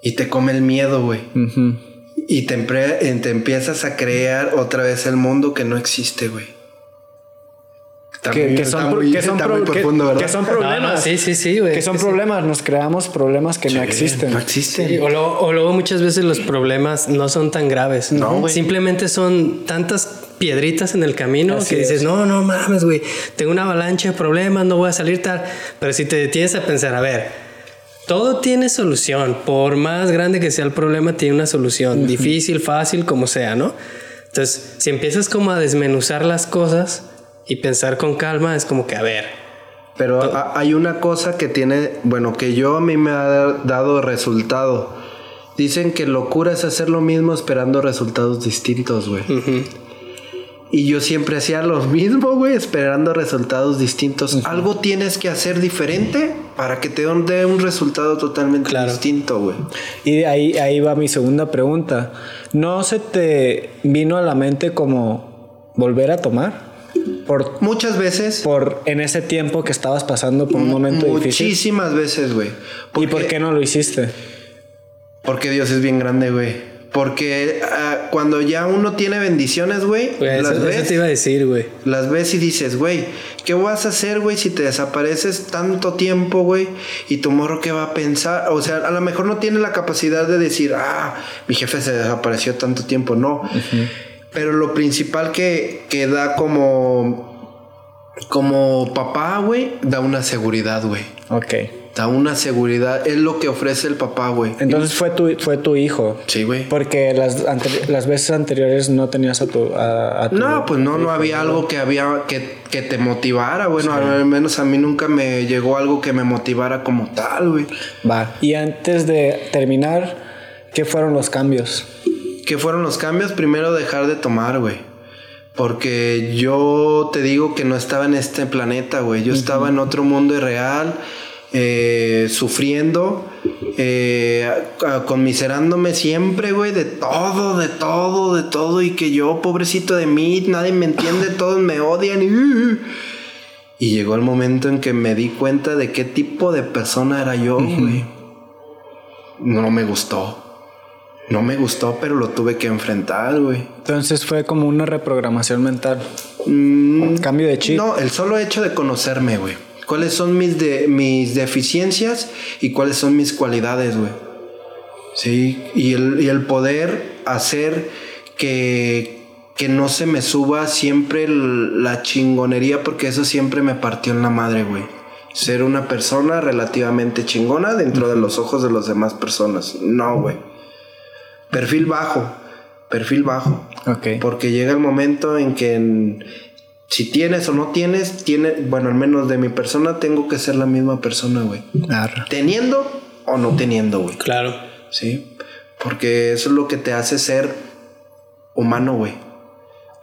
Y te come el miedo, güey. Y te, eh, te empiezas a crear otra vez el mundo que no existe, güey. Que, son, pro- muy- que son está pro- muy que- profundo, ¿verdad? que son No, problemas. no, sí, sí, sí, güey. Que son problemas, nos creamos problemas que no existen. No existen. Sí, o, luego, o luego muchas veces los problemas no son tan graves. No, güey. Simplemente son tantas piedritas en el camino Así que dices, es. no, no mames, güey. Tengo una avalancha de problemas, no voy a salir tal. Pero si te detienes a pensar, a ver, todo tiene solución. Por más grande que sea el problema, tiene una solución. Difícil, fácil, como sea, ¿no? Entonces, si empiezas como a desmenuzar las cosas y pensar con calma, es como que, a ver, Pero ha- hay una cosa que tiene, bueno, que yo a mí me ha da- dado resultado. Dicen que locura es hacer lo mismo esperando resultados distintos, güey. Y yo siempre hacía lo mismo, güey, esperando resultados distintos. Algo tienes que hacer diferente para que te dé un resultado totalmente Claro. distinto, güey. Y de ahí, ahí va mi segunda pregunta. ¿No se te vino a la mente como volver a tomar? Por, Muchas veces, por en ese tiempo que estabas pasando por un momento difícil. muchísimas veces, güey. ¿Y por qué no lo hiciste? Porque Dios es bien grande, güey. Porque ah, cuando ya uno tiene bendiciones, güey, las eso, eso ves. te iba a decir, güey. Las ves y dices, güey, ¿qué vas a hacer, güey, si te desapareces tanto tiempo, güey? Y tu morro, ¿qué va a pensar? O sea, a lo mejor no tiene la capacidad de decir, ah, mi jefe se desapareció tanto tiempo, no. Pero lo principal que, que da como, como papá, güey, da una seguridad, güey. Ok. Da una seguridad, es lo que ofrece el papá, güey. Entonces fue tu, fue tu hijo. Sí, güey. Porque las, las veces anteriores no tenías a tu... A, a tu- No, pues no, no había algo que había que, que te motivara. Bueno, al menos a mí nunca me llegó algo que me motivara como tal, güey. Va. Y antes de terminar, ¿qué fueron los cambios? ¿Qué fueron los cambios? Primero dejar de tomar, güey. Porque yo te digo que no estaba en este planeta, güey. Yo estaba en otro mundo irreal, eh, sufriendo, eh, conmiserándome siempre, güey, de todo, de todo, de todo. Y que yo, pobrecito de mí, nadie me entiende, todos me odian. Y, y llegó el momento en que me di cuenta de qué tipo de persona era yo, güey. No me gustó. No me gustó, pero lo tuve que enfrentar, güey. Entonces fue como una reprogramación mental. Mm, Cambio de chip. no, el solo hecho de conocerme, güey. ¿Cuáles son mis, de, mis deficiencias y cuáles son mis cualidades, güey? Sí, y el, y el poder hacer que, que no se me suba siempre el- la chingonería, porque eso siempre me partió en la madre, güey. Ser una persona relativamente chingona dentro de los ojos de las demás personas. No, güey. Perfil bajo. Perfil bajo. Ok. Porque llega el momento en que en- si tienes o no tienes, tiene, bueno, al menos de mi persona tengo que ser la misma persona, güey. Arre. Teniendo o no teniendo, güey. Claro. Sí. Porque eso es lo que te hace ser humano, güey.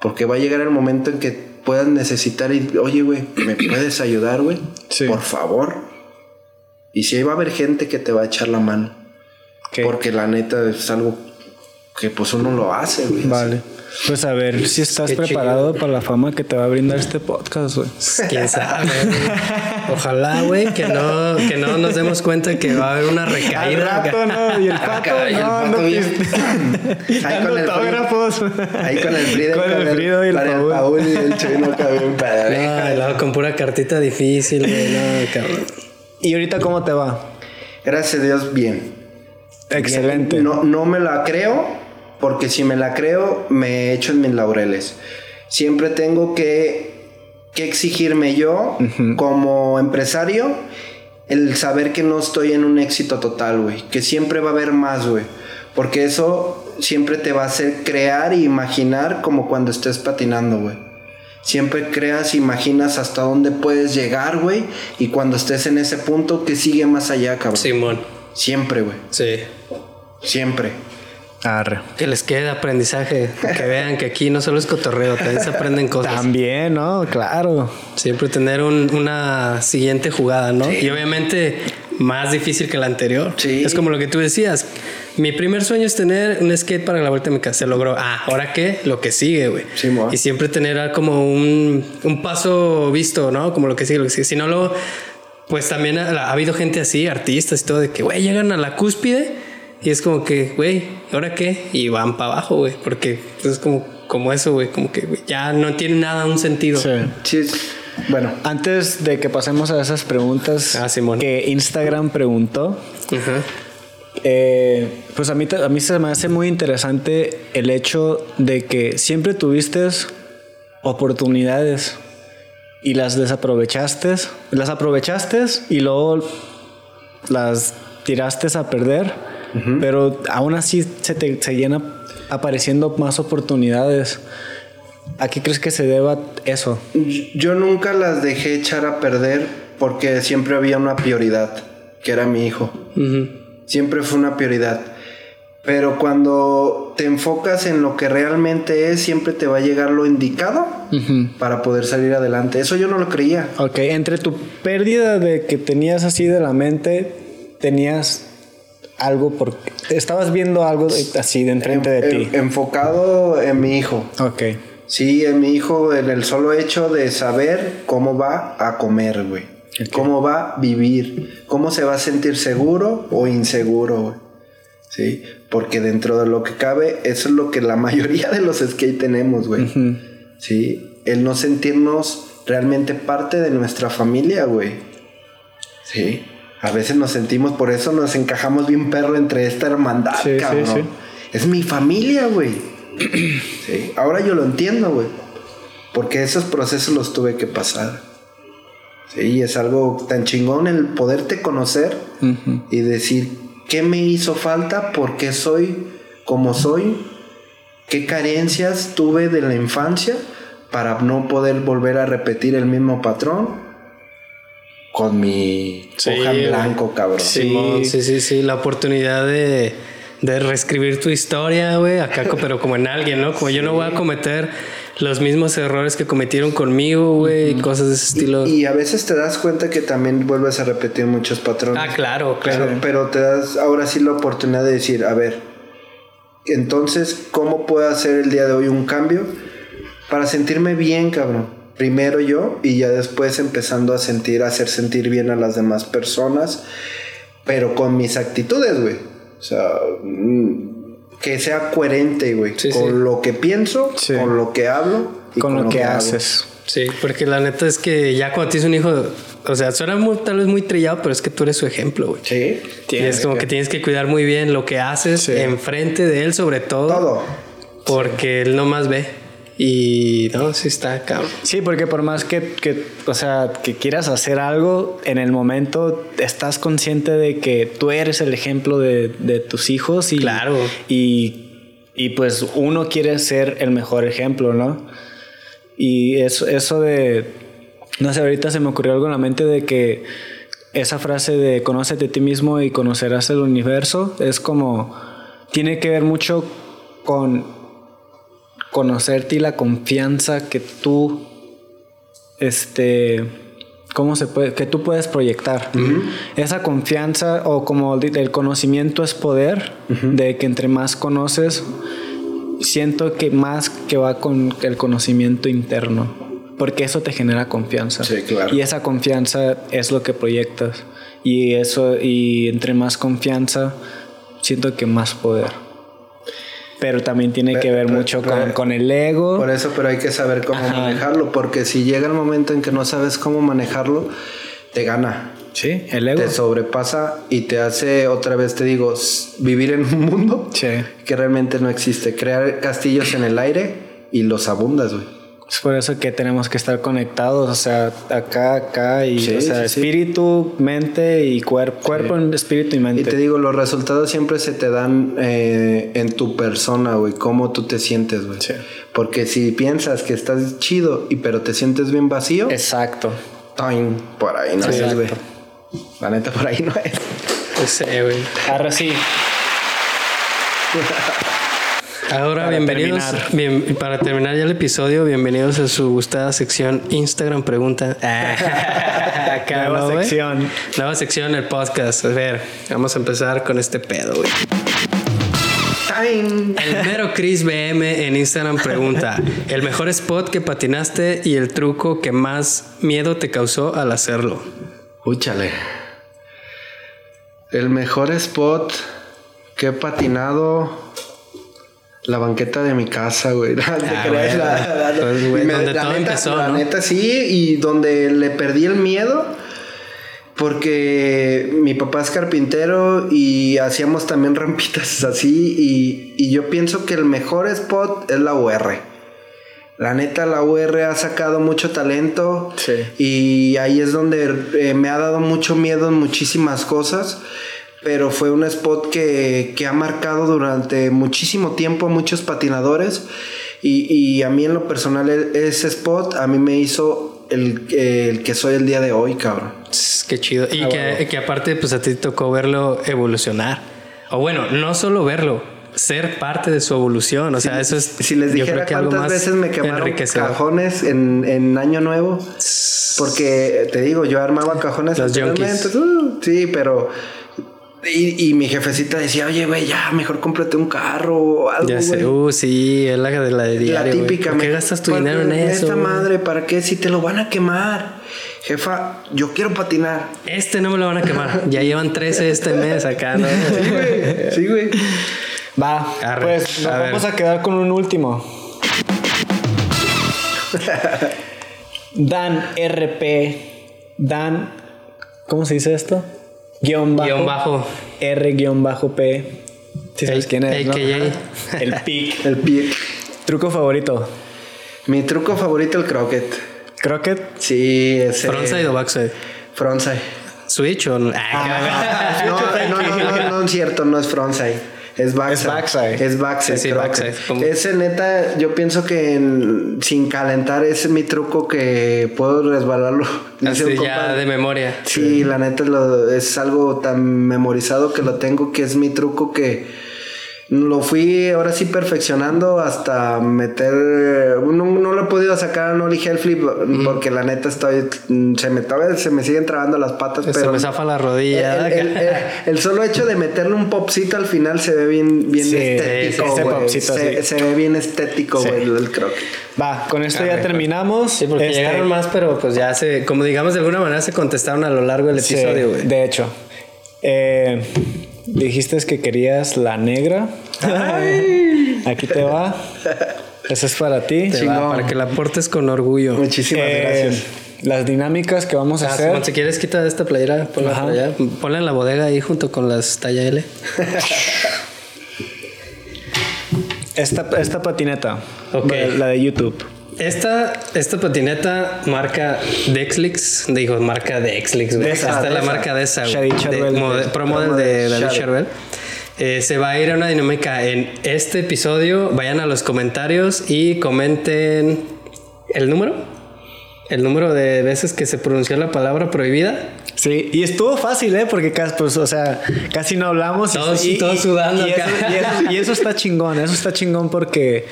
Porque va a llegar el momento en que puedas necesitar y, oye, güey, ¿me puedes ayudar, güey? Sí. Por favor. Y si va a haber gente que te va a echar la mano. Ok. Porque la neta es algo que pues uno lo hace, güey. Vale. Pues a ver si estás Qué preparado para la fama que te va a brindar este podcast, güey. Quién sabe. Ojalá, güey, que no, que no nos demos cuenta que va a haber una recaída. Al rato, no, y el pato, Acá, y el no, pato no bien- piste. Ahí con el autógrafos. Ahí con el Frida Con el Frido y el para Paul. Paul y el chino acá bien No, con pura cartita difícil, güey. No, cabrón. ¿Y ahorita cómo te va? Gracias a Dios, bien. Excelente. No, no me la creo, porque si me la creo, me echo en mis laureles. Siempre tengo que, que exigirme yo, como empresario, el saber que no estoy en un éxito total, güey. Que siempre va a haber más, güey. Porque eso siempre te va a hacer crear e imaginar como cuando estés patinando, güey. Siempre creas, imaginas hasta dónde puedes llegar, güey. Y cuando estés en ese punto, que sigue más allá, cabrón. Simón. Siempre, güey. Sí. Siempre. Arre. Que les quede aprendizaje. Que vean que aquí no solo es cotorreo, también se aprenden cosas. También, ¿no? Claro. Siempre tener un- una siguiente jugada, ¿no? Y obviamente más difícil que la anterior. Sí. Es como lo que tú decías. Mi primer sueño es tener un skate para la vuelta de mi casa. Se logró. Ah, ¿ahora qué? Lo que sigue, güey. Sí, y siempre tener como un, un paso visto, ¿no? Como lo que sigue, lo que sigue. Si no lo... Pues también ha, ha habido gente así, artistas y todo, de que, güey, llegan a la cúspide y es como que, güey, ¿ahora qué? Y van para abajo, güey. Porque pues, es como, como eso, güey. Como que ya no tiene nada un sentido. Sí. Bueno, Antes de que pasemos a esas preguntas Ah, Simón. que Instagram preguntó, eh, pues a mí, a mí se me hace muy interesante el hecho de que siempre tuviste oportunidades y las desaprovechaste, las aprovechaste y luego las tiraste a perder, pero aún así se te seguían apareciendo más oportunidades. ¿A qué crees que se deba eso? yo nunca las dejé echar a perder porque siempre había una prioridad, que era mi hijo. Siempre fue una prioridad. Pero cuando te enfocas en lo que realmente es, siempre te va a llegar lo indicado para poder salir adelante. Eso yo no lo creía. Ok, entre tu pérdida de que tenías así de la mente, tenías algo porque estabas viendo algo así de enfrente de ti. enfocado en mi hijo. Ok. Sí, en mi hijo, en el solo hecho de saber cómo va a comer, güey. Cómo va a vivir. Cómo se va a sentir seguro o inseguro, güey. Sí, porque dentro de lo que cabe, eso es lo que la *laughs* mayoría de los skate tenemos, güey. Sí, el no sentirnos realmente parte de nuestra familia, güey. Sí, a veces nos sentimos, por eso nos encajamos bien perro entre esta hermandad, Sí, sí, cabrón. sí. Es mi familia, güey. *clears throat* Ahora yo lo entiendo, güey. Porque esos procesos los tuve que pasar. Sí, es algo tan chingón el poderte conocer y decir qué me hizo falta, por qué soy como soy, qué carencias tuve de la infancia para no poder volver a repetir el mismo patrón con mi Sí, hoja en blanco, cabrón. Simón, sí, sí, sí. La oportunidad de, de reescribir tu historia, güey, acá, pero como en alguien, ¿no? Como yo no voy a cometer los mismos errores que cometieron conmigo, güey, y cosas de ese estilo. Y a veces te das cuenta que también vuelves a repetir muchos patrones. ah, claro, claro. Pero, pero te das ahora sí la oportunidad de decir, a ver, entonces, ¿cómo puedo hacer el día de hoy un cambio para sentirme bien, cabrón? Primero yo y ya después empezando a sentir, a hacer sentir bien a las demás personas, pero con mis actitudes, güey. O sea, mm, que sea coherente, güey, Sí, con sí. lo que pienso, Sí. con lo que hablo y Con, lo que haces. Sí, porque la neta es que ya cuando tienes un hijo, o sea, suena muy, tal vez muy trillado, pero es que tú eres su ejemplo, güey. Sí. Y es como que... tienes que cuidar muy bien lo que haces Sí. enfrente de él, sobre todo. Todo. Porque él no más ve. Y no, sí está cabrón. Sí, porque por más que, que, o sea, que quieras hacer algo, en el momento estás consciente de que tú eres el ejemplo de, de tus hijos y, Claro. y, y pues uno quiere ser el mejor ejemplo, ¿no? Y eso, eso de, no sé, ahorita se me ocurrió algo en la mente de que esa frase de conócete a ti mismo y conocerás el universo es como, tiene que ver mucho con conocerte y la confianza que tú este, ¿cómo se puede? Que tú puedes proyectar. Esa confianza o como el conocimiento es poder, de que entre más conoces, siento que más que va con el conocimiento interno, porque eso te genera confianza. Sí, claro. Y esa confianza es lo que proyectas. Y eso, y entre más confianza, siento que más poder. Pero también tiene que ver mucho con, con el ego. Por eso, pero hay que saber cómo Ajá. manejarlo, porque si llega el momento en que no sabes cómo manejarlo, te gana. Sí, el ego. Te sobrepasa y te hace, otra vez te digo, vivir en un mundo Sí. que realmente no existe. Crear castillos en el aire y los abundas, güey. Es por eso que tenemos que estar conectados, o sea, acá, acá, y Sí, o sea, sí, sí. espíritu, mente y cuerpo. Cuerpo, espíritu y Y mente. te digo, los resultados siempre se te dan eh, en tu persona, güey, cómo tú te sientes, güey. Sí. Porque si piensas que estás chido y pero te sientes bien vacío, Exacto. time, por ahí no es, güey. La neta, por ahí no es. No sé, güey. Ahora sí. *laughs* Ahora, Para bienvenidos. terminar. bien- y para terminar ya el episodio, bienvenidos a su gustada sección Instagram Pregunta. *laughs* Acá, Nueva sección. Nueva sección, el podcast. A ver, vamos a empezar con este pedo, güey. Time. El mero Chris BM en Instagram pregunta: *laughs* ¿El mejor spot que patinaste y el truco que más miedo te causó al hacerlo? Úchale. El mejor spot que he patinado. La banqueta de mi casa, güey. *laughs* Te Ah, bueno. la- la- güey, me- donde todo neta- empezó, La ¿no? neta sí, y donde le perdí el miedo. Porque mi papá es carpintero y hacíamos también *laughs* rampitas así. Y, y yo pienso que el mejor spot es la UR. La neta, la UR ha sacado mucho talento. Sí. Y ahí es donde eh, me ha dado mucho miedo en muchísimas cosas. Pero fue un spot que, que ha marcado durante muchísimo tiempo a muchos patinadores. Y, y a mí en lo personal e- ese spot a mí me hizo el, el que soy el día de hoy, cabrón. Qué chido. Y Ah, que, bueno. que aparte, pues a ti tocó verlo evolucionar. O bueno, no solo verlo, ser parte de su evolución. O sea, eso es. Si les yo dijera creo que algo cuántas más veces me quemaron cajones en, en Año Nuevo. Porque te digo, yo armaba cajones Los anteriormente, uh, sí, pero. Y, y mi jefecita decía, oye, güey, ya mejor cómprate un carro o algo. Ya sé, güey". uh, sí, es la de la de diario. La güey. típica. ¿Por qué gastas tu ¿cuál- dinero en eso? Esta madre, ¿para qué? Si te lo van a quemar. Jefa, yo quiero patinar. Este no me lo van a quemar. *laughs* ya llevan 13 este mes acá, ¿no? Sí, güey. Sí, güey. Va, Arre, pues nos a ver. vamos a quedar con un último. *laughs* Dan RP. Dan. ¿Cómo se dice esto? Guión bajo. Guión bajo. R guion bajo P. Si sabes quién es. El pic. *laughs* El pie. Truco favorito. Mi truco favorito, el croquet. Croquet. Sí, ese. ¿Frontside o backside? Frontside. ¿Switch o no? Ah, No, no, no, no, no, es cierto, no es frontside. Es backside. Es backside. Es backside. Sí, sí. Ese neta, yo pienso que en- sin calentar ese es mi truco que puedo resbalarlo. *laughs* Así ya de memoria. Sí, la neta lo- es algo tan memorizado que lo tengo que es mi truco que lo fui ahora sí perfeccionando hasta meter no, no lo he podido sacar no elige el flip porque la neta estoy se me todavía se me siguen trabando las patas Se pero me zafa la rodilla. el, el- el- el solo hecho de meterle un popcito al final se ve bien, bien Sí, estético, ese güey. popcito, se, sí. se ve bien estético, Sí. güey, el croquet. Va, con esto ya terminamos. Sí, porque Este, llegaron más, pero pues ya se, como digamos de alguna manera se contestaron a lo largo del sí, episodio, güey. de hecho. Eh, dijiste que querías la negra. Aquí te va. Eso es para ti. Te va, para que la portes con orgullo. Muchísimas Eh, gracias. Las dinámicas que vamos a Ah, hacer. Si quieres quita esta playera, ponla Ajá. por allá. Ponla en la bodega ahí junto con las talla L. Esta, esta patineta. La de YouTube. Esta, esta patineta marca Dexlix, dijo marca Dexlix, güey. Esta es la Deza. marca de esa, Shady Charbel. Pro model de David. Charbel. Eh, se va a ir a una dinámica en este episodio. Vayan a los comentarios y comenten el número. El número de veces que se pronunció la palabra prohibida. Sí, y estuvo fácil, ¿eh? Porque casi, pues, o sea, casi no hablamos. y- Todos- y, todos y- sudando y eso, y eso- y eso está *laughs* chingón, eso está chingón porque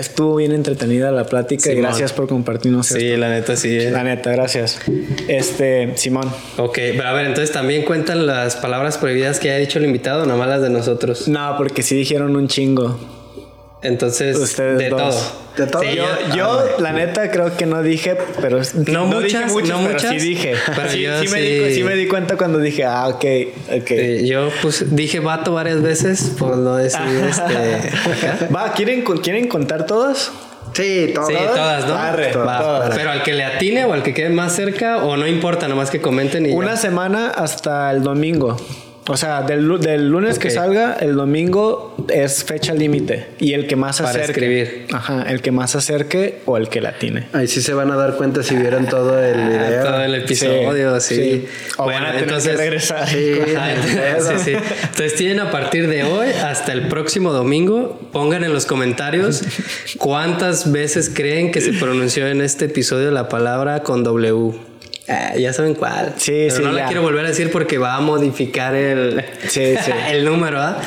Estuvo bien entretenida la plática y gracias por compartirnos Sí, esto. la neta sí. eh. La neta, gracias. Este, Simón. Ok, pero a ver, entonces también cuentan las palabras prohibidas que haya dicho el invitado, nomás las de nosotros. No, porque sí dijeron un chingo. Entonces, Ustedes de dos. todo. De todo. Sí, Yo, yo- yo, la neta, creo que no dije, pero. No dije muchas, muchos, no pero muchas, sí dije. pero sí, yo sí me di, sí me di cuenta cuando dije, ah, ok, ok. yo pues dije vato varias veces por no decir este. acá. *laughs* Va, ¿quieren, ¿quieren contar todas? Sí, todas. Sí, todas, ¿no? Arre, Va, todas. Pero al que le atine o al que quede más cerca, o no importa, nomás que comenten y. ya. Una semana hasta el domingo. O sea, del, del lunes que salga, el domingo es fecha límite. Y el que más se Para acerque. escribir. Ajá, el que más se acerque o el que la tiene. Ahí sí se van a dar cuenta si vieron todo el Ah, video. todo el episodio, sí. Sí, sí. O Bueno, van a tener entonces. que regresar. Sí. Ajá, entonces, sí, *laughs* sí. Entonces tienen a partir de hoy hasta el próximo domingo, pongan en los comentarios cuántas veces creen que se pronunció en este episodio la palabra con W. Ah, ya saben cuál. Sí, Pero sí, No la ya. quiero volver a decir porque va a modificar el, Sí, *laughs* sí. el número, ¿ah?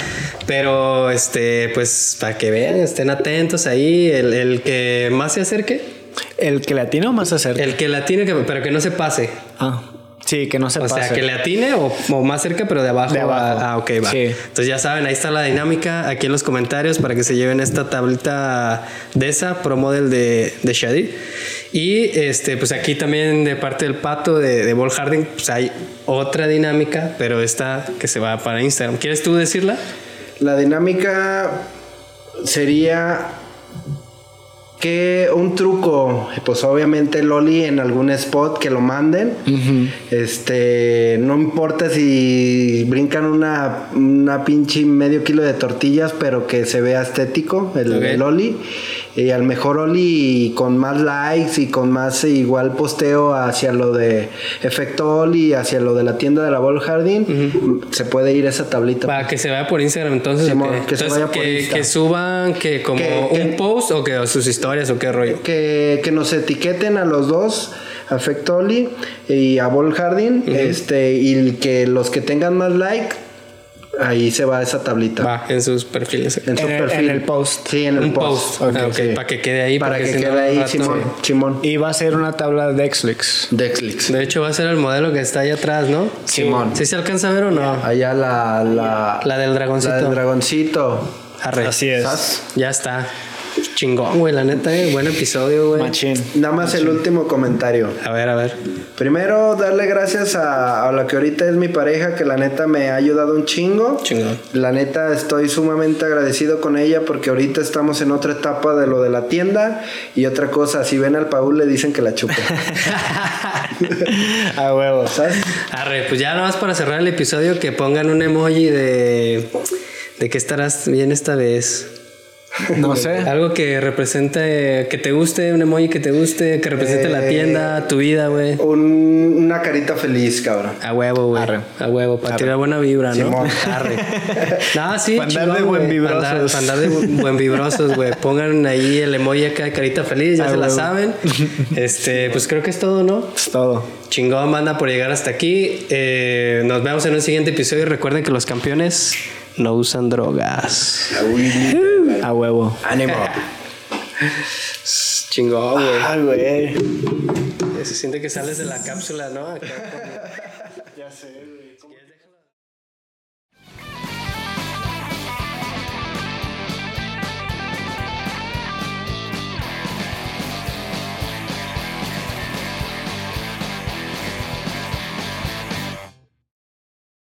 Pero este, pues para que vean, estén atentos ahí. El, el que más se acerque, El que la tiene o más se acerca. el que la tiene, que, pero que no se pase. Ah, sí, que no se O pase. sea, que le atine o, o más cerca, pero de abajo. De abajo. a- ah, ok, va. Sí. Entonces ya saben, ahí está la dinámica aquí en los comentarios para que se lleven esta tablita de esa Pro Model de, de Shadi. Y este, pues aquí también de parte del pato de, de Ball Harding, pues hay otra dinámica, pero esta que se va para Instagram. ¿Quieres tú decirla? La dinámica sería que un truco, pues obviamente Loli en algún spot que lo manden. Este, no importa si brincan una, una pinche medio kilo de tortillas, pero que se vea estético el, Ok. el Oli. Y al mejor Oli con más likes y con más igual posteo hacia lo de efecto Oli, hacia lo de la tienda de la Ball Jardín, se puede ir esa tablita. Para que se vaya por Instagram entonces. que se Entonces, vaya por que, Insta. que suban que como Que- un que- post o que o sus historias o qué rollo. que, que nos etiqueten a los dos, a Fectoli y a Ball Harding, este, y que los que tengan más like, ahí se va esa tablita. Va, en sus perfiles. En su el- perfil. en el post. Sí, en el Un post. post. Ah, ok, sí. para que quede ahí. Para que si no, quede ahí, Simón. Simón. Y va a ser una tabla de Xlix. Dexlix. De hecho, va a ser el modelo que está allá atrás, ¿no? Simón. ¿Sí se alcanza a ver o no? Allá la, la, La del dragoncito. la del dragoncito. Arre. Así es. ¿Sas? Ya está. Chingón, güey, la neta, eh. Buen episodio, güey. Machín. Nada más el último comentario. A ver, a ver. Primero, darle gracias a, a la que ahorita es mi pareja, que la neta me ha ayudado un chingo. Chingón. La neta estoy sumamente agradecido con ella porque ahorita estamos en otra etapa de lo de la tienda y otra cosa, si ven al Paul le dicen que la chupe. *laughs* A huevo. ¿Sabes? Arre, pues ya nada más para cerrar el episodio que pongan un emoji de. de que estarás bien esta vez. No *laughs* sé. Algo que represente, que te guste, un emoji que te guste, que represente la Eh, tienda, tu vida, güey. Un- una carita feliz, cabrón. A huevo, güey. A huevo, para tirar buena vibra, ¿no? *laughs* Arre. No, sí, Pa' andar de buen vibrosos. andar- de buen vibrosos, güey. *laughs* Pongan ahí el emoji acá de carita feliz, ya A se la saben. Este, pues creo que es todo, ¿no? Es todo. Chingón, manda por llegar hasta aquí. Eh, nos vemos en un siguiente episodio y recuerden que los campeones no usan drogas. A huevo. Ánimo. *laughs* Chingón, güey. Ay, güey. Se siente que sales de la cápsula, ¿no? Acá, *laughs* Ya sé, güey.